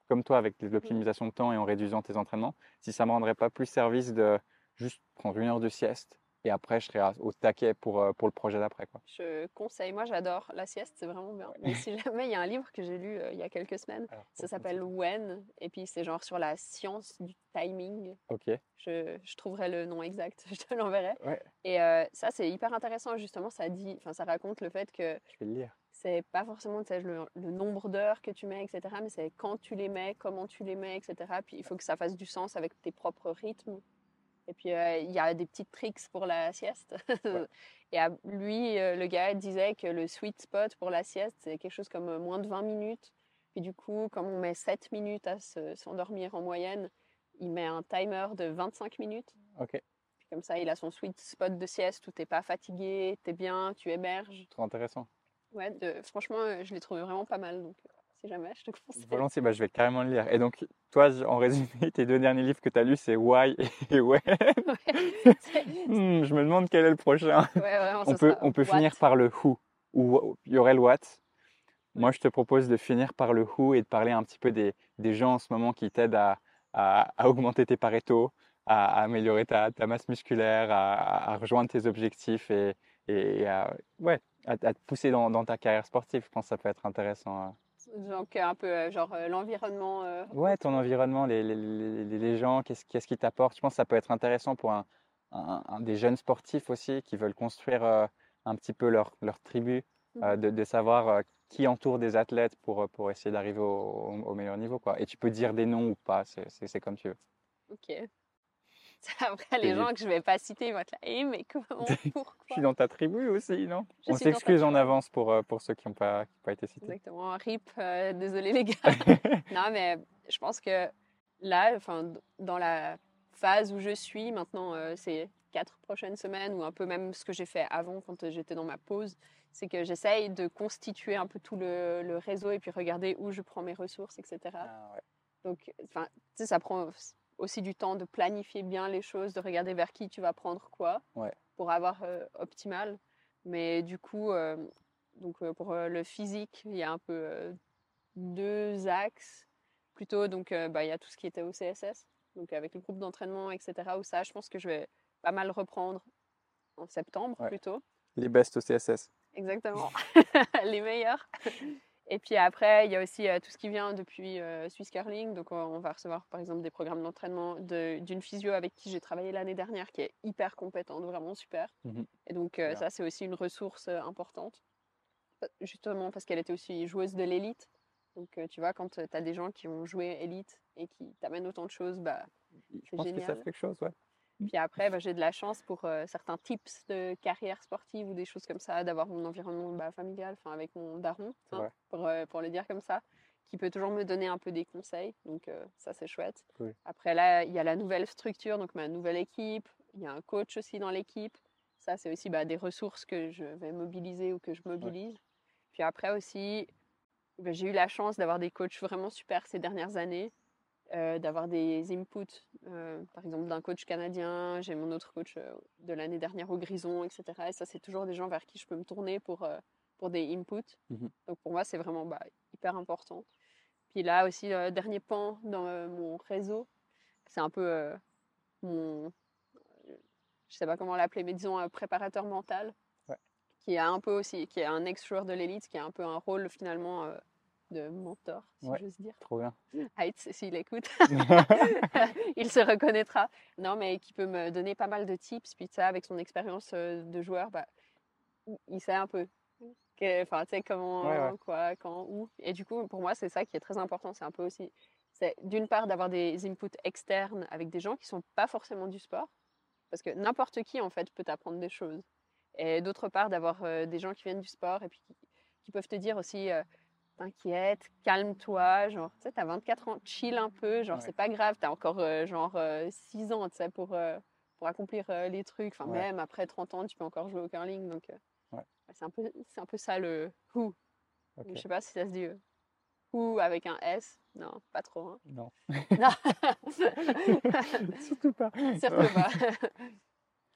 comme toi avec l'optimisation de temps et en réduisant tes entraînements, si ça me rendrait pas plus service de juste prendre une heure de sieste et après, je serai au taquet pour, euh, pour le projet d'après. quoi. Je conseille, moi j'adore la sieste, c'est vraiment bien. Mais si jamais il y a un livre que j'ai lu euh, il y a quelques semaines, Alors, ça s'appelle When, et puis c'est genre sur la science du timing. Ok. Je, je trouverai le nom exact, <laughs> je te l'enverrai. Ouais, Et euh, ça c'est hyper intéressant, justement, ça dit, enfin ça raconte le fait que je vais le lire. c'est pas forcément le, le nombre d'heures que tu mets, etc., mais c'est quand tu les mets, comment tu les mets, etc. Puis il faut que ça fasse du sens avec tes propres rythmes. Et puis il y a des petites tricks pour la sieste. Et à- lui, le gars disait que le sweet spot pour la sieste, c'est quelque chose comme moins de 20 minutes. Puis du coup, comme on met 7 minutes à se- s'endormir en moyenne, il met un timer de 25 minutes. Ok, Puis comme ça, il a son sweet spot de sieste où t'es pas fatigué, t'es bien, tu émerges. trop intéressant. Ouais, de- franchement, je l'ai trouvé vraiment pas mal. Donc, si jamais, je te conseille. Volontiers, bah, je vais carrément le lire. Et donc, toi, en résumé, tes deux derniers livres que tu as lus, c'est Why et When? C'est- <laughs> Hmm, je me demande quel est le prochain. ouais, vraiment, On peut, sera on peut what? finir par le Who. Ou il y aurait le What. Moi, je te propose de finir par le Who et de parler un petit peu des, des gens en ce moment qui t'aident à, à- à augmenter tes paretos, à, à améliorer ta, ta masse musculaire, à, rejoindre tes objectifs et, et à, ouais, à, à te pousser dans, dans ta carrière sportive. Je pense que ça peut être intéressant. Donc, un peu euh, genre euh, l'environnement. euh, Ouais, ton environnement, les, les- les- les gens, qu'est-ce qu'est-ce qui t'apporte? Je pense que ça peut être intéressant pour un, un- un des jeunes sportifs aussi qui veulent construire euh, un petit peu leur, leur tribu, euh, de, de savoir euh, qui entoure des athlètes pour, euh, pour essayer d'arriver au, meilleur niveau, quoi. Et tu peux dire des noms ou pas, c'est c'est- c'est comme tu veux. Ok. <laughs> Après, les gens que je vais pas citer, ils vont être là. Eh, mais comment <laughs> Je Pourquoi? Suis dans ta tribu aussi, non? Je On s'excuse en avance pour, euh, pour ceux qui n'ont pas, qui pas été cités. Exactement. RIP, euh, désolé les gars. <laughs> non, mais je pense que là, enfin, dans la phase où je suis maintenant, euh, ces quatre prochaines semaines, ou un peu même ce que j'ai fait avant quand euh, j'étais dans ma pause, c'est que j'essaye de constituer un peu tout le, le réseau et puis regarder où je prends mes ressources, etc. Ah, ouais. Donc, enfin, tu sais, ça prend aussi du temps de planifier bien les choses, de regarder vers qui tu vas prendre quoi Ouais. pour avoir euh, optimal. Mais du coup, euh, Donc euh, pour le physique, il y a un peu deux axes. Plutôt, donc bah, il y a tout ce qui était au CSS, donc avec le groupe d'entraînement, etc. Où ça, je pense que je vais pas mal reprendre en septembre Ouais. plutôt. Les best au CSS. Exactement, <laughs> les meilleurs. Et puis après, il y a aussi euh, tout ce qui vient depuis euh, Swiss Curling. Donc, euh, on va recevoir par exemple des programmes d'entraînement de- d'une physio avec qui j'ai travaillé l'année dernière, qui est hyper compétente, vraiment super. Mhm. Et donc, ça, c'est aussi une ressource importante. Justement parce qu'elle était aussi joueuse de l'élite. Donc, tu vois, quand tu as des gens qui ont joué élite et qui t'amènent autant de choses, bah, Je pense qu'ils génial. savent quelque chose, ouais. Puis après, bah, j'ai de la chance pour euh, certains tips de carrière sportive ou des choses comme ça, d'avoir mon environnement bah, familial, enfin avec mon daron, hein, pour, euh, pour le dire comme ça, qui peut toujours me donner un peu des conseils. Donc euh, ça, c'est chouette. Après, là, il y a la nouvelle structure, donc ma nouvelle équipe. Il y a un coach aussi dans l'équipe. Ça, c'est aussi bah, des ressources que je vais mobiliser ou que je mobilise. Puis après aussi, j'ai eu la chance d'avoir des coachs vraiment super ces dernières années d'avoir des inputs, euh, par exemple d'un coach canadien, j'ai mon autre coach euh, de l'année dernière au Grison, etc. Et ça, c'est toujours des gens vers qui je peux me tourner pour, euh, pour des inputs. Mhm. Donc pour moi, c'est vraiment bah, hyper important. Puis là aussi, dernier pan dans mon réseau, c'est un peu mon, je sais pas comment l'appeler, mais disons un préparateur mental, Ouais. qui a un peu aussi, qui est un ex-joueur de l'élite, qui a un peu un rôle finalement de mentor, si Ouais. j'ose dire. Trop bien. <laughs> Heitz, s'il écoute, <laughs> <laughs> il se reconnaîtra. Non, mais qui peut me donner pas mal de tips. Puis ça, avec son expérience euh, de joueur, bah, il- sait un peu. Enfin, tu sais, comment, Ouais, ouais. quoi, quand, où. Et du coup, pour moi, c'est ça qui est très important. C'est un peu aussi, c'est d'une part d'avoir des inputs externes avec des gens qui sont pas forcément du sport. Parce que n'importe qui, en fait, peut apprendre des choses. Et d'autre part, d'avoir euh, des gens qui viennent du sport et puis qui, qui peuvent te dire aussi euh, t'inquiète, calme-toi, genre, tu sais, t'as 24 ans, chill un peu, genre, Ouais. c'est pas grave, t'as encore, euh, genre, 6 ans, tu sais, pour, euh, pour accomplir euh, les trucs. Enfin, Ouais. même après 30 ans, tu peux encore jouer au curling, donc euh, Ouais. c'est un, peu- c'est un peu ça le who. Ok. Je sais pas si ça se dit euh, who avec un S. Non, pas trop. hein. Non. Non. <laughs> <laughs> Surtout pas. Surtout pas. <laughs>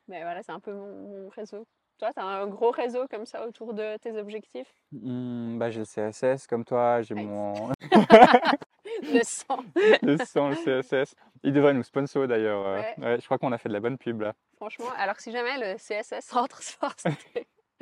Mais voilà, c'est un peu mon, mon réseau. Toi, tu as un gros réseau comme ça autour de tes objectifs? Hmm, bah, j'ai le CSS comme toi, j'ai Nice. mon <laughs> <laughs> Le sang. le sang, le CSS. Il devrait nous sponsor d'ailleurs. euh. Ouais. Ouais, je crois qu'on a fait de la bonne pub là. Franchement, alors si jamais le CSS rentre <laughs>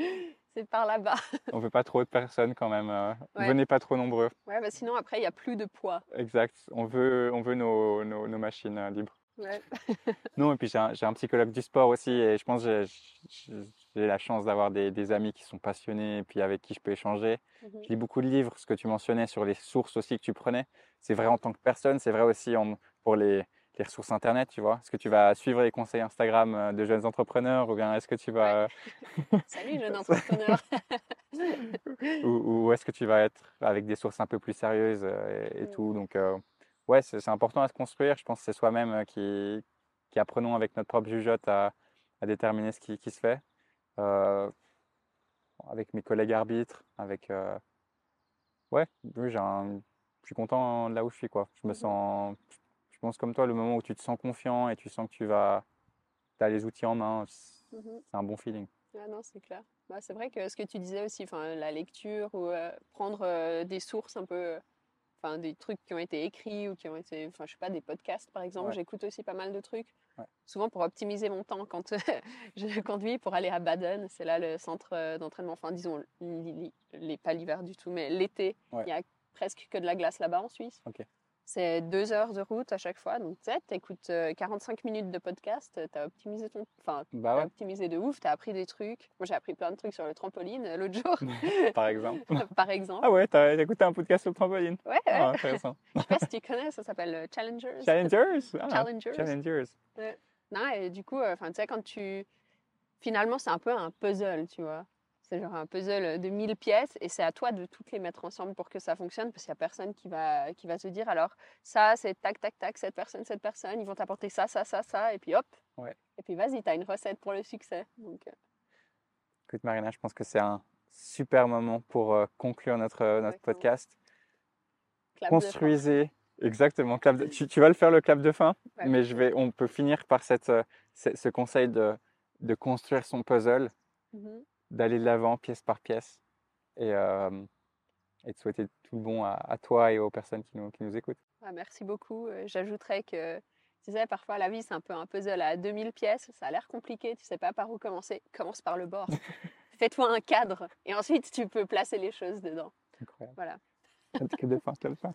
c'est par là-bas. On veut pas trop de personnes quand même. euh. Ouais. Venez pas trop nombreux. Ouais, bah sinon après, il n'y a plus de poids. Exact. On veut, on veut nos, nos, nos machines euh, libres. Ouais. <laughs> Non, et puis j'ai un, un psychologue du sport aussi, et je pense que j'ai- la chance d'avoir des, des amis qui sont passionnés, et puis avec qui je peux échanger. Mhm. Je lis beaucoup de livres, ce que tu mentionnais sur les sources aussi que tu prenais. C'est vrai en tant que personne, c'est vrai aussi en- pour les, les ressources Internet, tu vois. Est-ce que tu vas suivre les conseils Instagram euh, de jeunes entrepreneurs, ou bien est-ce que tu vas... <laughs> Salut, jeune <laughs> entrepreneur. ou, ou est-ce que tu vas être avec des sources un peu plus sérieuses euh, et, et Mm. tout. Donc, euh, ouais, c'est c'est important à se construire. Je pense que c'est soi-même euh, qui, qui apprenons avec notre propre jugeote à, à déterminer ce qui, qui se fait. Euh, avec mes collègues arbitres, avec. euh, ouais, oui, un- je suis content de là où je suis, quoi. Je me Mhm. sens. Je pense comme toi, le moment où tu te sens confiant et tu sens que tu vas. as les outils en main, c'est Mhm. un bon feeling. Ah non, c'est clair. Bah, c'est vrai que ce que tu disais aussi, la lecture ou euh, prendre des sources un peu, enfin, des trucs qui ont été écrits ou qui ont été, enfin, je sais pas, des podcasts par exemple. Ouais. J'écoute aussi pas mal de trucs. Ouais. Souvent pour optimiser mon temps quand <laughs> je conduis pour aller à Baden. C'est là le centre euh, d'entraînement. Enfin, disons, les, pas l'hiver du tout, mais l'été. Ouais. Il y a presque que de la glace là-bas en Suisse. C'est deux heures de route à chaque fois. Donc, tu sais, écoutes 45 minutes de podcast, tu as optimisé ton. Enfin, Bah T'as ouais, optimisé de ouf, t'as appris des trucs. Moi, j'ai appris plein de trucs sur le trampoline euh, l'autre jour, <laughs> par exemple. <laughs> par exemple. Ah ouais, t'as écouté un podcast sur le trampoline. Ouais, ouais. Ah, <laughs> intéressant. Je sais pas si tu connais, ça s'appelle euh, Challengers. Challengers? Ah, Challengers. Challengers. Non, et du coup, euh, enfin, tu sais, quand tu. Finalement, c'est un peu un puzzle, tu vois. C'est genre un puzzle de 1000 pièces et c'est à toi de toutes les mettre ensemble pour que ça fonctionne parce qu'il n'y a personne qui va, qui va te dire alors ça, c'est tac, tac, tac, cette personne, cette personne, ils vont t'apporter ça, ça, ça, ça, et puis hop. Ouais. Et puis vas-y, t'as une recette pour le succès. Donc, euh, Écoute, Marina, je pense que c'est un super moment pour euh, conclure notre, euh, notre Exactement. podcast. clap. Construisez. Exactement. clap de- tu, tu vas le faire le clap de fin, Ouais, mais je vais, on peut finir par cette, ce, ce conseil de, de construire son puzzle, Mhm. D'aller de l'avant pièce par pièce. et, euh, et de souhaiter tout le bon à, toi et aux personnes qui nous, qui nous écoutent. Ah, merci beaucoup. J'ajouterais que tu sais, parfois la vie c'est un peu un puzzle à 2000 pièces, ça a l'air compliqué, tu sais pas par où commencer. Commence par le bord. <laughs> Fais-toi un cadre et ensuite tu peux placer les choses dedans. Incroyable. Voilà. que de fin comme ça.